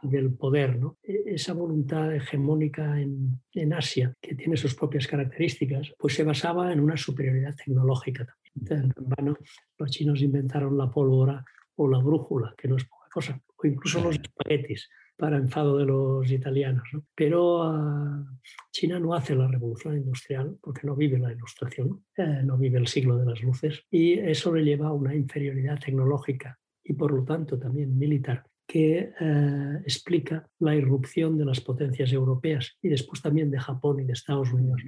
del poder. ¿no? E, esa voluntad hegemónica en, en, Asia, que tiene sus propias características, pues se basaba en una superioridad tecnológica también. En vano, los chinos inventaron la pólvora o la brújula, que no es o incluso los espaguetis para enfado de los italianos. Pero ah, China no hace la revolución industrial porque no vive la ilustración, eh, no vive el siglo de las luces y eso le lleva a una inferioridad tecnológica y por lo tanto también militar que eh, explica la irrupción de las potencias europeas y después también de Japón y de Estados Unidos,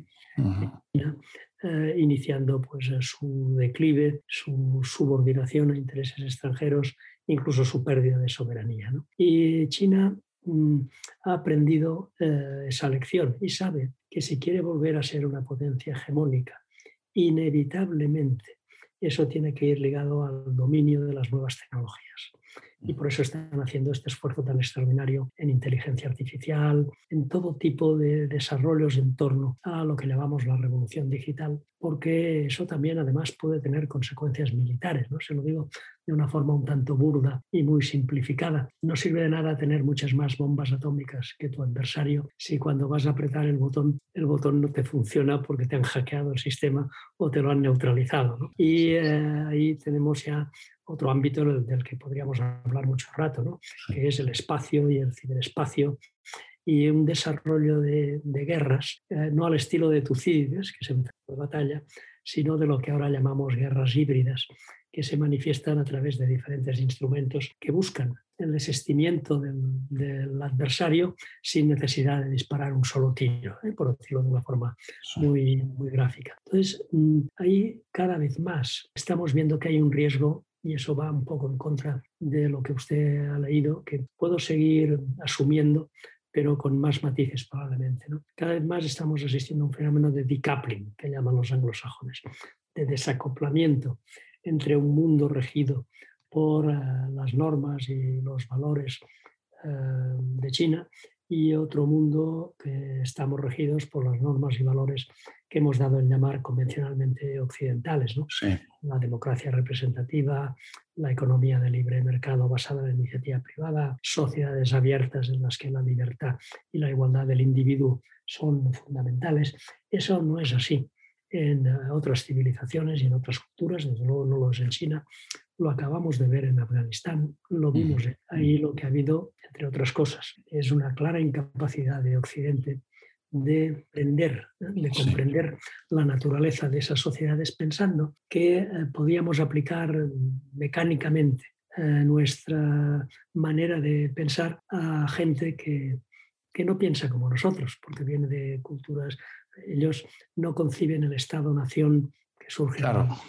eh, iniciando pues, su declive, su subordinación a intereses extranjeros incluso su pérdida de soberanía. Y China mm, ha aprendido eh, esa lección y sabe que si quiere volver a ser una potencia hegemónica, inevitablemente eso tiene que ir ligado al dominio de las nuevas tecnologías. Y por eso están haciendo este esfuerzo tan extraordinario en inteligencia artificial, en todo tipo de desarrollos en torno a lo que llamamos la revolución digital, porque eso también además puede tener consecuencias militares, ¿no? Se lo digo de una forma un tanto burda y muy simplificada. No sirve de nada tener muchas más bombas atómicas que tu adversario si cuando vas a apretar el botón, el botón no te funciona porque te han hackeado el sistema o te lo han neutralizado. Y eh, ahí tenemos ya otro ámbito del, que podríamos hablar mucho rato, ¿no? que es el espacio y el ciberespacio y un desarrollo de, guerras, eh, no al estilo de Tucídides, que se enfrentó de batalla, sino de lo que ahora llamamos guerras híbridas, que se manifiestan a través de diferentes instrumentos que buscan el desistimiento del, adversario sin necesidad de disparar un solo tiro, ¿eh? por decirlo de una forma muy, muy gráfica. Entonces, mm, ahí cada vez más estamos viendo que hay un riesgo y eso va un poco en contra de lo que usted ha leído, que puedo seguir asumiendo, pero con más matices probablemente. ¿no? Cada vez más estamos asistiendo a un fenómeno de decoupling, que llaman los anglosajones, de desacoplamiento entre un mundo regido por eh, las normas y los valores eh, de China y otro mundo que estamos regidos por las normas y valores que hemos dado en llamar convencionalmente occidentales. ¿no? La democracia representativa, la economía de libre mercado basada en la iniciativa privada, sociedades abiertas en las que la libertad y la igualdad del individuo son fundamentales. Eso no es así en eh, otras civilizaciones y en otras culturas, desde luego no lo es en China, lo acabamos de ver en Afganistán, lo vimos ahí lo que ha habido, entre otras cosas, es una clara incapacidad de Occidente de aprender, de comprender la naturaleza de esas sociedades pensando que eh, podíamos aplicar mecánicamente eh, nuestra manera de pensar a gente que, que no piensa como nosotros, porque viene de culturas, ellos no conciben el Estado-nación que surge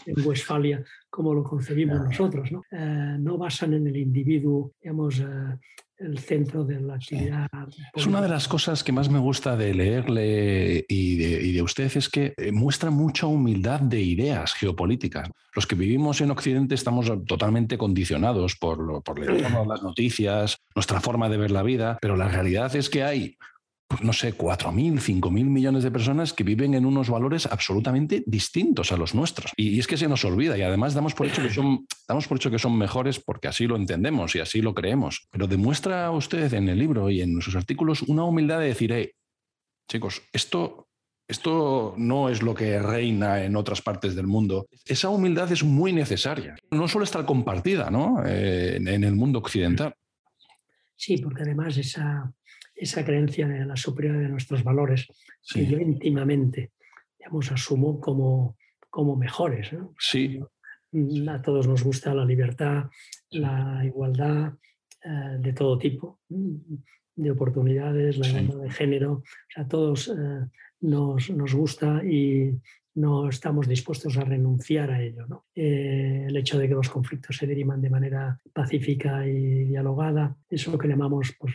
en Westfalia como lo concebimos nosotros. ¿no? Eh, no basan en el individuo, digamos, eh, el centro de la actividad. Es una de las cosas que más me gusta de leerle y de, usted, es que eh, muestra mucha humildad de ideas geopolíticas. Los que vivimos en Occidente estamos totalmente condicionados por, por las noticias, nuestra forma de ver la vida, pero la realidad es que hay pues no sé, 4.000, 5.000 millones de personas que viven en unos valores absolutamente distintos a los nuestros. Y, es que se nos olvida y además damos por, hecho que son, damos por hecho que son mejores porque así lo entendemos y así lo creemos. Pero demuestra usted en el libro y en sus artículos una humildad de decir, hey, chicos, esto esto no es lo que reina en otras partes del mundo. Esa humildad es muy necesaria. No solo estar compartida ¿no? Eh, en, el mundo occidental. Sí, porque además esa, esa creencia de la superioridad de nuestros valores, que yo íntimamente, digamos, asumo como, como mejores. Sí. A todos nos gusta la libertad, la igualdad eh, de todo tipo, de oportunidades, la igualdad de género, o sea, a todos eh, nos, nos gusta y no estamos dispuestos a renunciar a ello. ¿no? Eh, el hecho de que los conflictos se diriman de manera pacífica y dialogada, eso es lo que llamamos pues,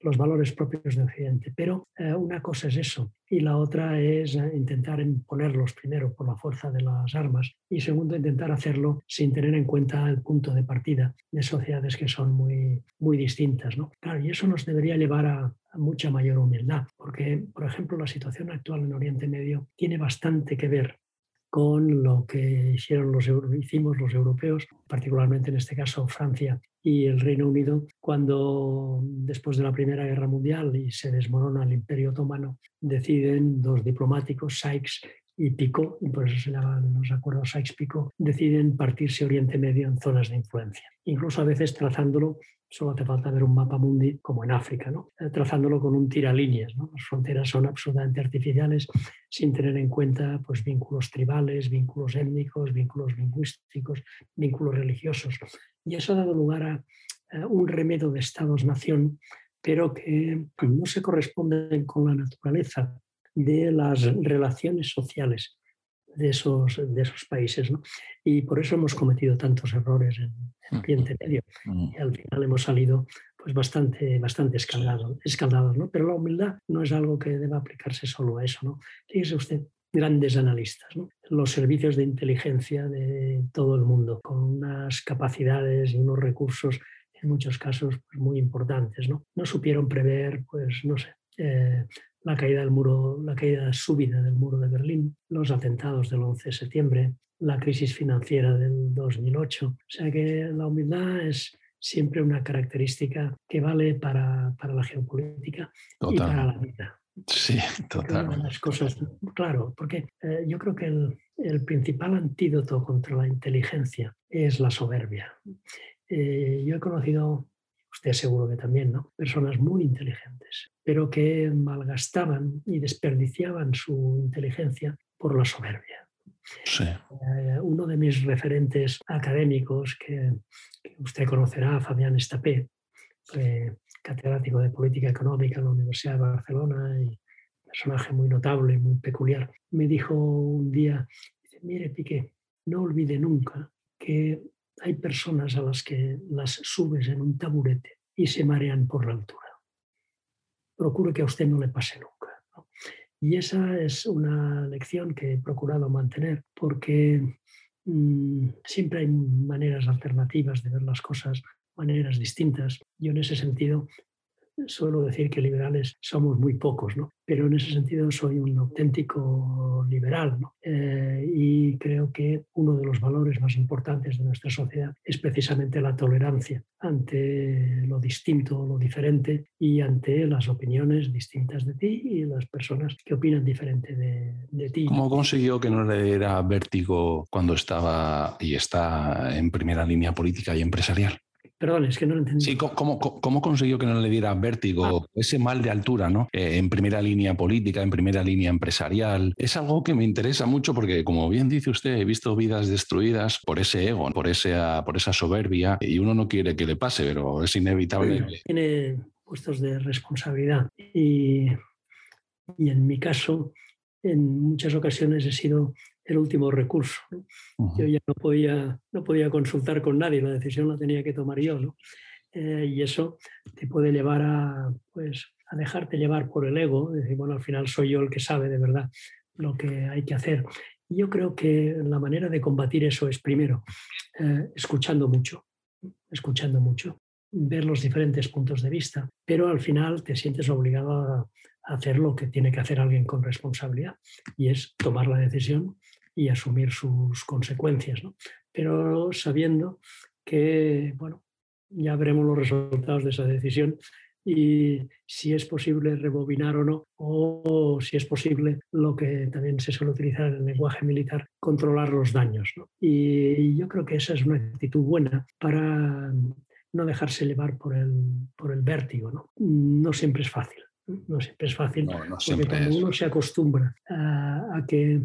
los valores propios de Occidente. Pero eh, una cosa es eso y la otra es eh, intentar imponerlos primero por la fuerza de las armas y segundo intentar hacerlo sin tener en cuenta el punto de partida de sociedades que son muy, muy distintas. ¿no? Claro, y eso nos debería llevar a, a mucha mayor humildad, porque, por ejemplo, la situación actual en Oriente Medio tiene bastante que ver con lo que hicieron los, hicimos los europeos, particularmente en este caso Francia y el Reino Unido, cuando después de la Primera Guerra Mundial y se desmorona el Imperio Otomano, deciden dos diplomáticos, Sykes y Picot, y por eso se llaman los acuerdos Sykes-Picot, deciden partirse Oriente Medio en zonas de influencia, incluso a veces trazándolo solo hace falta ver un mapa mundi como en África, ¿no? Eh, trazándolo con un tiralíneas. ¿no? Las fronteras son absolutamente artificiales sin tener en cuenta pues, vínculos tribales, vínculos étnicos, vínculos lingüísticos, vínculos religiosos. Y eso ha dado lugar a, un remedio de estados-nación, pero que no se corresponden con la naturaleza de las relaciones sociales de esos, de esos países. ¿no? Y por eso hemos cometido tantos errores en, Oriente Medio. Y al final hemos salido pues bastante, bastante escaldados, escaldados ¿no? Pero la humildad no es algo que deba aplicarse solo a eso. ¿no? Fíjese usted, grandes analistas, ¿no? los servicios de inteligencia de todo el mundo, con unas capacidades y unos recursos en muchos casos pues, muy importantes. ¿no? no supieron prever, pues no sé, eh, la caída del muro, la caída súbita del muro de Berlín, los atentados del 11 de septiembre, la crisis financiera del 2008. O sea que la humildad es siempre una característica que vale para, para la geopolítica y para la vida. Sí, total. Las cosas, claro, porque eh, yo creo que el, el, principal antídoto contra la inteligencia es la soberbia. Eh, yo he conocido, usted seguro que también, ¿no? Personas muy inteligentes, pero que malgastaban y desperdiciaban su inteligencia por la soberbia. Sí. Eh, uno de mis referentes académicos, que, que usted conocerá, Fabián Estapé, catedrático de política económica en la Universidad de Barcelona y personaje muy notable, muy peculiar, me dijo un día, mire Piqué, no olvide nunca que hay personas a las que las subes en un taburete y se marean por la altura. Procure que a usted no le pase nunca. Y esa es una lección que he procurado mantener porque mm, siempre hay maneras alternativas de ver las cosas maneras distintas. Yo en ese sentido suelo decir que liberales somos muy pocos, ¿no? pero en ese sentido soy un auténtico liberal ¿no? Eh, y creo que uno de los valores más importantes de nuestra sociedad es precisamente la tolerancia ante lo distinto, lo diferente y ante las opiniones distintas de ti y las personas que opinan diferente de, de ti. ¿Cómo consiguió que no le diera vértigo cuando estaba y está en primera línea política y empresarial? Perdón, es que no lo entendí. Sí, ¿cómo, cómo consiguió que no le diera vértigo ah. ese mal de altura, ¿no? Eh, en primera línea política, en primera línea empresarial? Es algo que me interesa mucho porque, como bien dice usted, he visto vidas destruidas por ese ego, por esa, por esa soberbia, y uno no quiere que le pase, pero es inevitable. Tiene puestos de responsabilidad y, y en mi caso, en muchas ocasiones he sido el último recurso. Yo ya no podía, no podía consultar con nadie, la decisión la tenía que tomar yo. ¿no? Eh, y eso te puede llevar a, pues, a dejarte llevar por el ego, decir, bueno, al final soy yo el que sabe de verdad lo que hay que hacer. Y yo creo que la manera de combatir eso es primero eh, escuchando mucho, escuchando mucho, ver los diferentes puntos de vista, pero al final te sientes obligado a, hacer lo que tiene que hacer alguien con responsabilidad y es tomar la decisión y asumir sus consecuencias, ¿no? pero sabiendo que, bueno, ya veremos los resultados de esa decisión y si es posible rebobinar o no, o si es posible lo que también se suele utilizar en el lenguaje militar, controlar los daños. ¿no? Y yo creo que esa es una actitud buena para no dejarse llevar por el, por el vértigo. ¿no? no siempre es fácil. No siempre es fácil, porque cuando uno se acostumbra a que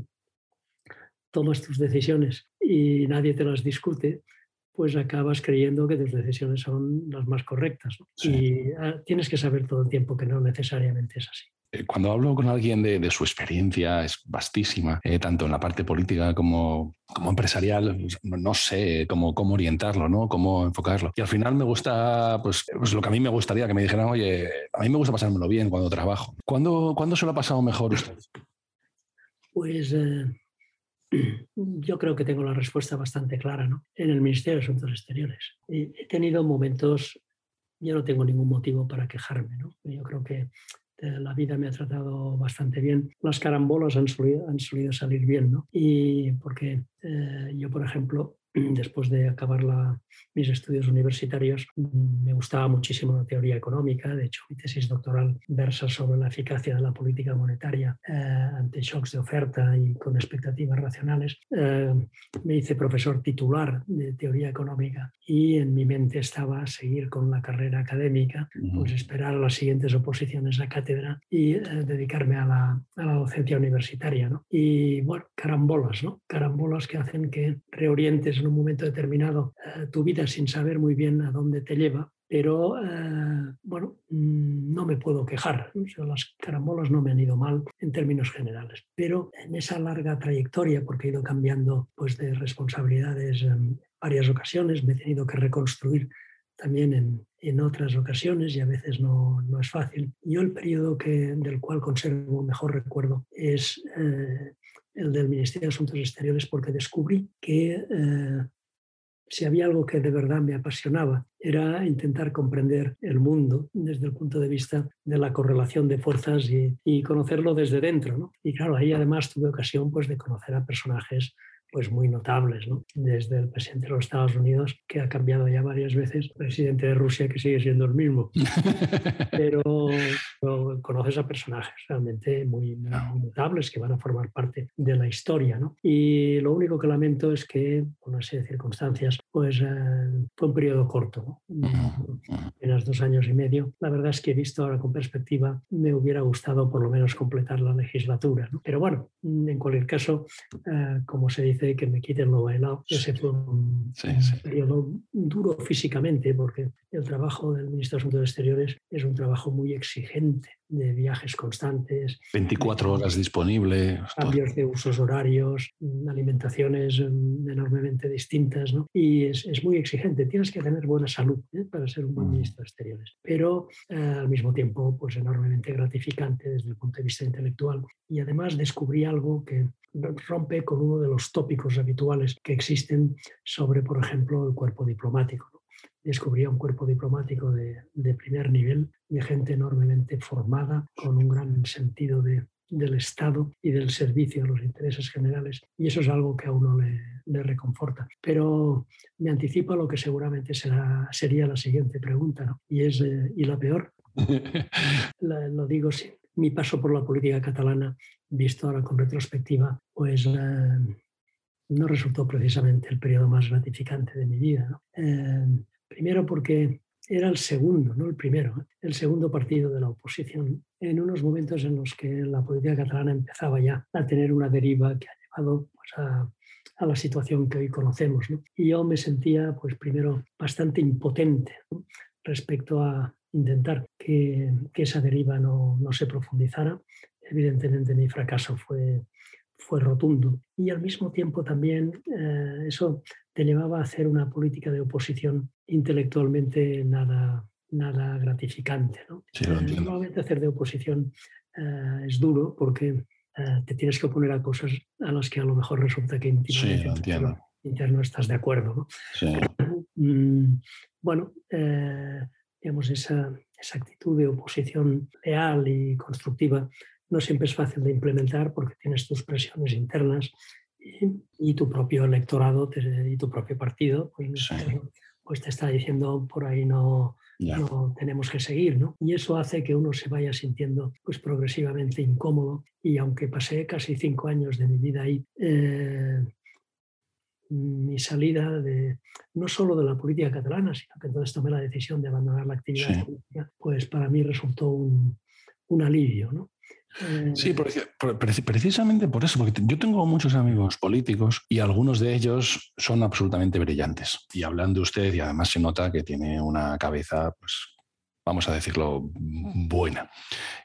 tomas tus decisiones y nadie te las discute, pues acabas creyendo que tus decisiones son las más correctas. Y ah, tienes que saber todo el tiempo que no necesariamente es así. Eh, cuando hablo con alguien de, su experiencia, es vastísima, eh, tanto en la parte política como, como empresarial, no sé cómo, cómo orientarlo, ¿no? cómo enfocarlo. Y al final me gusta, pues, pues, lo que a mí me gustaría que me dijeran, oye, a mí me gusta pasármelo bien cuando trabajo. ¿Cuándo, ¿cuándo se lo ha pasado mejor usted? Pues eh, yo creo que tengo la respuesta bastante clara, ¿no? En el Ministerio de Asuntos Exteriores. He tenido momentos, yo no tengo ningún motivo para quejarme, ¿no? Yo creo que eh, la vida me ha tratado bastante bien. Las carambolas han solido, han solido salir bien, ¿no? Y porque eh, yo, por ejemplo, después de acabar mis estudios universitarios, me gustaba muchísimo la teoría económica. De hecho, mi tesis doctoral versa sobre la eficacia de la política monetaria eh, ante shocks de oferta y con expectativas racionales. Eh, me hice profesor titular de teoría económica y en mi mente estaba seguir con la carrera académica, pues esperar a las siguientes oposiciones a cátedra y eh, dedicarme a la, a la, docencia universitaria. ¿no? Y bueno, carambolas, ¿no? Carambolas que hacen que reorientes en un momento determinado eh, tu vida sin saber muy bien a dónde te lleva, pero eh, bueno, mm, no me puedo quejar. las carambolas no me han ido mal en términos generales, pero en esa larga trayectoria, porque he ido cambiando pues, de responsabilidades en varias ocasiones, me he tenido que reconstruir también en, en otras ocasiones y a veces no, no, es fácil. Yo el periodo que, del cual conservo mejor recuerdo es eh, el del Ministerio de Asuntos Exteriores porque descubrí que si había algo que de verdad me apasionaba, era intentar comprender el mundo desde el punto de vista de la correlación de fuerzas y, conocerlo desde dentro. Y claro, ahí además tuve ocasión pues, de conocer a personajes pues muy notables, ¿no? desde el presidente de los Estados Unidos, que ha cambiado ya varias veces, presidente de Rusia, que sigue siendo el mismo. Pero, conoces a personajes realmente muy, notables que van a formar parte de la historia. ¿no? Y lo único que lamento es que, por una serie de circunstancias, pues eh, fue un periodo corto, ¿no? apenas dos años y medio. La verdad es que visto ahora con perspectiva, me hubiera gustado por lo menos completar la legislatura. ¿no? Pero bueno, en cualquier caso, eh, como se dice, que me quiten lo bailado. Ese fue un, periodo duro físicamente, porque el trabajo del ministro de Asuntos Exteriores es un trabajo muy exigente, de viajes constantes. 24 horas disponible. Cambios de usos horarios, alimentaciones mm, enormemente distintas, ¿no? Y es, es muy exigente. Tienes que tener buena salud ¿eh? para ser un buen mm. ministro de Exteriores. Pero eh, al mismo tiempo, pues enormemente gratificante desde el punto de vista intelectual. Y además descubrí algo que rompe con uno de los tópicos habituales que existen sobre, por ejemplo, el cuerpo diplomático. Descubría un cuerpo diplomático de, primer nivel, de gente enormemente formada, con un gran sentido de, del Estado y del servicio a los intereses generales. Y eso es algo que a uno le, reconforta. Pero me anticipa a lo que seguramente será, sería la siguiente pregunta, y es, eh, ¿y la peor? lo digo sin, mi paso por la política catalana, visto ahora con retrospectiva, pues eh, no resultó precisamente el periodo más gratificante de mi vida. Eh, primero porque era el segundo, no el primero, ¿eh? el segundo partido de la oposición, en unos momentos en los que la política catalana empezaba ya a tener una deriva que ha llevado pues, a, la situación que hoy conocemos. Y yo me sentía, pues primero, bastante impotente respecto a intentar que, esa deriva no, se profundizara. Evidentemente mi fracaso fue, fue rotundo. Y al mismo tiempo también eh, eso te llevaba a hacer una política de oposición intelectualmente nada, nada gratificante. ¿no? Eh, normalmente hacer de oposición eh, es duro porque te tienes que oponer a cosas a las que a lo mejor resulta que íntimamente interno estás de acuerdo. Mm, bueno, digamos, esa, esa actitud de oposición leal y constructiva no siempre es fácil de implementar porque tienes tus presiones internas y, tu propio electorado y tu propio partido pues, pues, te está diciendo por ahí no, no tenemos que seguir. ¿no? Y eso hace que uno se vaya sintiendo pues, progresivamente incómodo y aunque pasé casi cinco años de mi vida ahí, eh, mi salida de, no solo de la política catalana, sino que entonces tomé la decisión de abandonar la actividad política, pues para mí resultó un, un alivio. ¿no? Sí, eh, precisamente por eso, porque yo tengo muchos amigos políticos y algunos de ellos son absolutamente brillantes. Y hablan de usted y además se nota que tiene una cabeza, pues, vamos a decirlo, buena.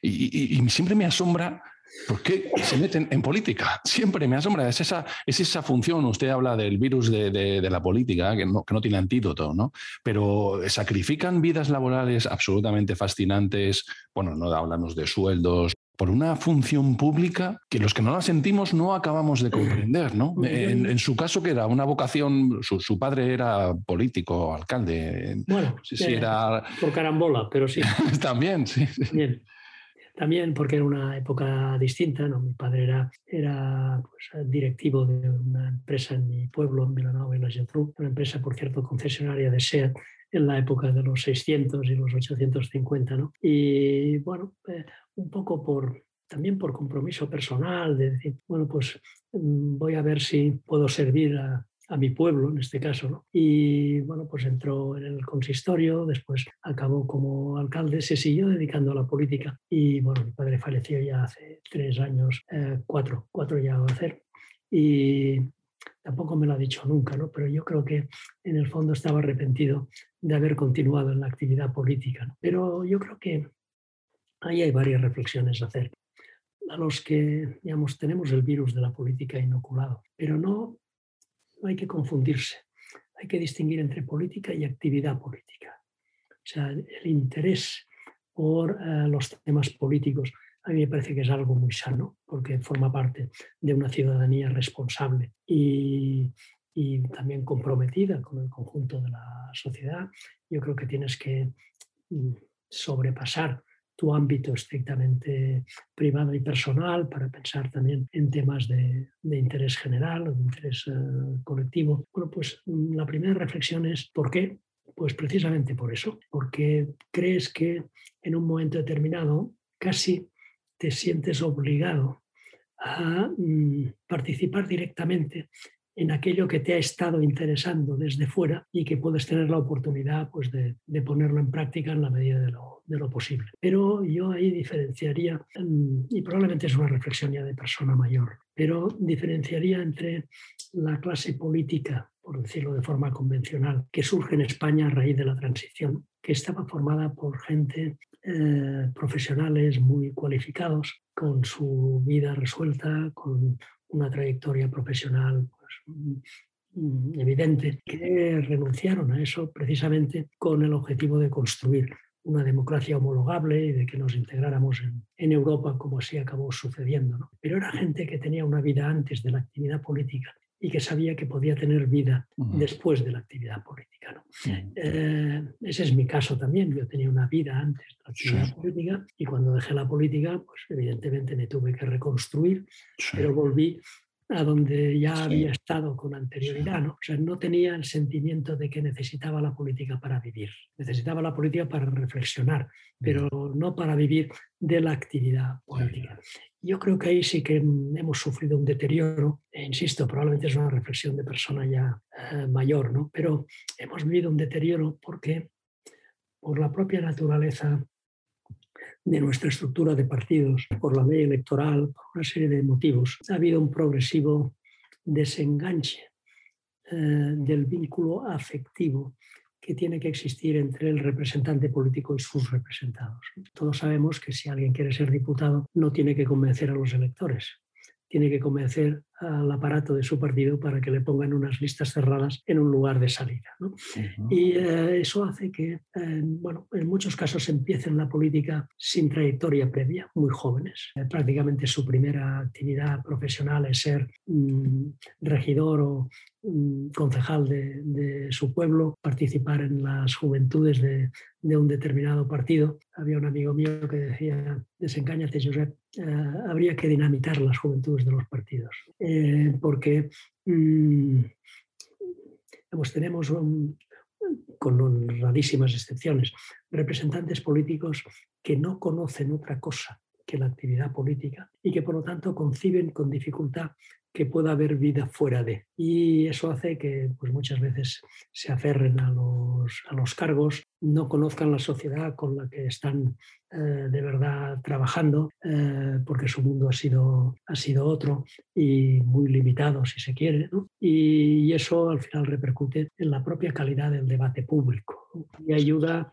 y, y siempre me asombra ¿Por qué se meten en política? Siempre me asombra. Es esa, es esa función. Usted habla del virus de, la política, que no, que no, tiene antídoto, ¿no? Pero sacrifican vidas laborales absolutamente fascinantes. Bueno, no hablamos de sueldos, por una función pública que los que no la sentimos no acabamos de comprender, ¿no? En, su caso, que era una vocación, su, padre era político, alcalde. Bueno, eh, era... por carambola, pero sí. También, sí. También porque era una época distinta, ¿no? Mi padre era, era pues, directivo de una empresa en mi pueblo, en Vilanova y la Geltrú, una empresa, por cierto, concesionaria de SEAT en la época de los 600 y los 850, ¿no? Y bueno, eh, un poco por, también por compromiso personal, de decir, bueno, pues mm, voy a ver si puedo servir a, a mi pueblo en este caso. ¿no? Y bueno, pues entró en el consistorio, después acabó como alcalde, se siguió dedicando a la política y bueno, mi padre falleció ya hace tres años, eh, cuatro, cuatro ya va a hacer. Y tampoco me lo ha dicho nunca, ¿no? pero yo creo que en el fondo estaba arrepentido de haber continuado en la actividad política. Pero yo creo que ahí hay varias reflexiones a hacer a los que, digamos, tenemos el virus de la política inoculado, pero no no hay que confundirse. Hay que distinguir entre política y actividad política. O sea, el interés por eh, los temas políticos a mí me parece que es algo muy sano porque forma parte de una ciudadanía responsable y, y también comprometida con el conjunto de la sociedad, yo creo que tienes que mm, sobrepasar tu ámbito estrictamente privado y personal para pensar también en temas de, interés general o de interés eh, colectivo. Bueno, pues mm, la primera reflexión es ¿por qué? Pues precisamente por eso, porque crees que en un momento determinado casi te sientes obligado a mm, participar directamente en aquello que te ha estado interesando desde fuera y que puedes tener la oportunidad pues, de, ponerlo en práctica en la medida de lo, posible. Pero yo ahí diferenciaría, mm, y probablemente es una reflexión ya de persona mayor, pero diferenciaría entre la clase política, por decirlo de forma convencional, que surge en España a raíz de la transición, que estaba formada por gente eh, profesionales muy cualificados, con su vida resuelta, con una trayectoria profesional evidente que renunciaron a eso precisamente con el objetivo de construir una democracia homologable y de que nos integráramos en, Europa como así acabó sucediendo. Pero era gente que tenía una vida antes de la actividad política y que sabía que podía tener vida después de la actividad política. Eh, ese es mi caso también. Yo tenía una vida antes de la actividad política y cuando dejé la política, pues evidentemente me tuve que reconstruir, pero volví a donde ya había estado con anterioridad, ¿no? O sea, no tenía el sentimiento de que necesitaba la política para vivir. Necesitaba la política para reflexionar, pero no para vivir de la actividad política. Yo creo que ahí sí que hemos sufrido un deterioro, e insisto, probablemente es una reflexión de persona ya eh, mayor, ¿no? Pero hemos vivido un deterioro porque por la propia naturaleza de nuestra estructura de partidos, por la ley electoral, por una serie de motivos, ha habido un progresivo desenganche eh, del vínculo afectivo que tiene que existir entre el representante político y sus representados. Todos sabemos que si alguien quiere ser diputado no tiene que convencer a los electores, tiene que convencer al aparato de su partido para que le pongan unas listas cerradas en un lugar de salida. Y eh, eso hace que, eh, bueno, en muchos casos empiecen la política sin trayectoria previa, muy jóvenes. Eh, prácticamente su primera actividad profesional es ser mm, regidor o concejal de, su pueblo, participar en las juventudes de, un determinado partido. Había un amigo mío que decía, desengáñate, Josep, eh, habría que dinamitar las juventudes de los partidos, eh, porque mm, tenemos, con rarísimas excepciones, representantes políticos que no conocen otra cosa que la actividad política y que por lo tanto conciben con dificultad que pueda haber vida fuera de. Y eso hace que pues, muchas veces se aferren a los, a los cargos, no conozcan la sociedad con la que están eh, de verdad trabajando, eh, porque su mundo ha sido, ha sido otro y muy limitado, si se quiere. Y, eso al final repercute en la propia calidad del debate público y ayuda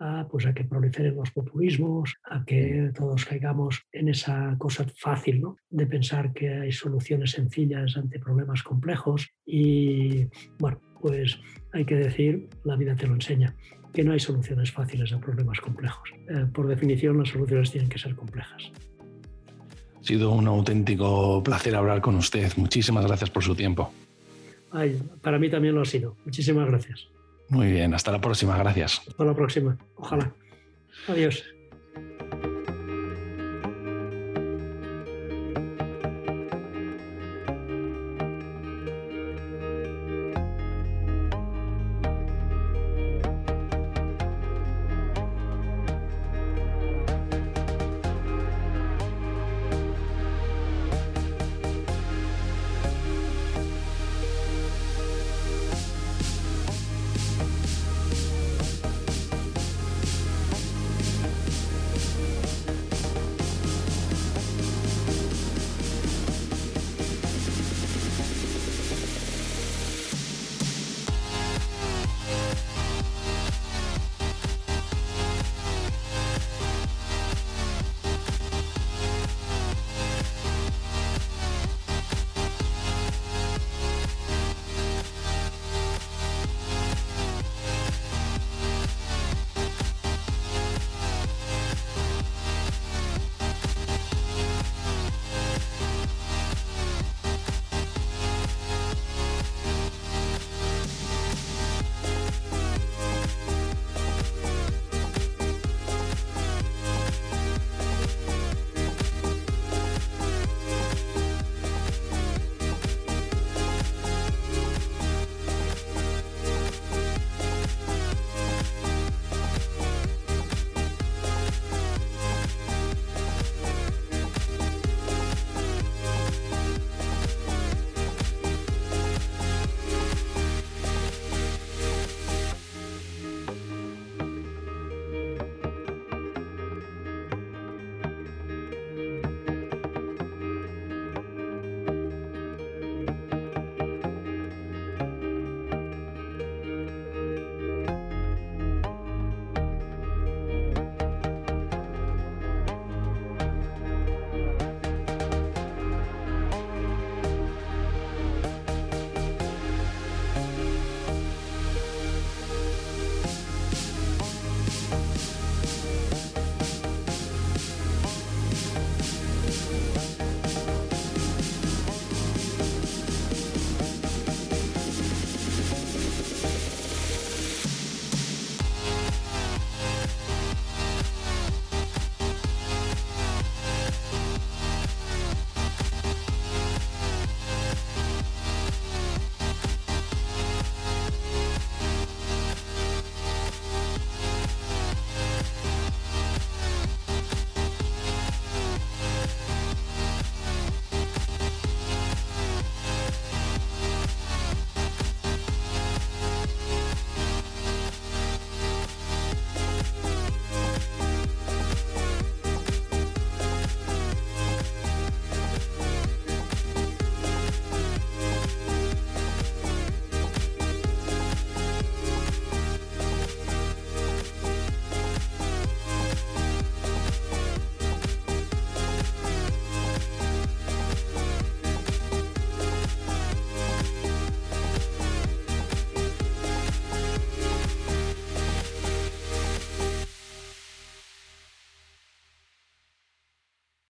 a, pues, a que proliferen los populismos, a que todos caigamos en esa cosa fácil ¿no? de pensar que hay soluciones sencillas ante problemas complejos y bueno, pues hay que decir, la vida te lo enseña, que no hay soluciones fáciles a problemas complejos. Eh, por definición, las soluciones tienen que ser complejas. Ha sido un auténtico placer hablar con usted. Muchísimas gracias por su tiempo. Ay, para mí también lo ha sido. Muchísimas gracias. Muy bien, hasta la próxima, gracias. Hasta la próxima, ojalá. Adiós.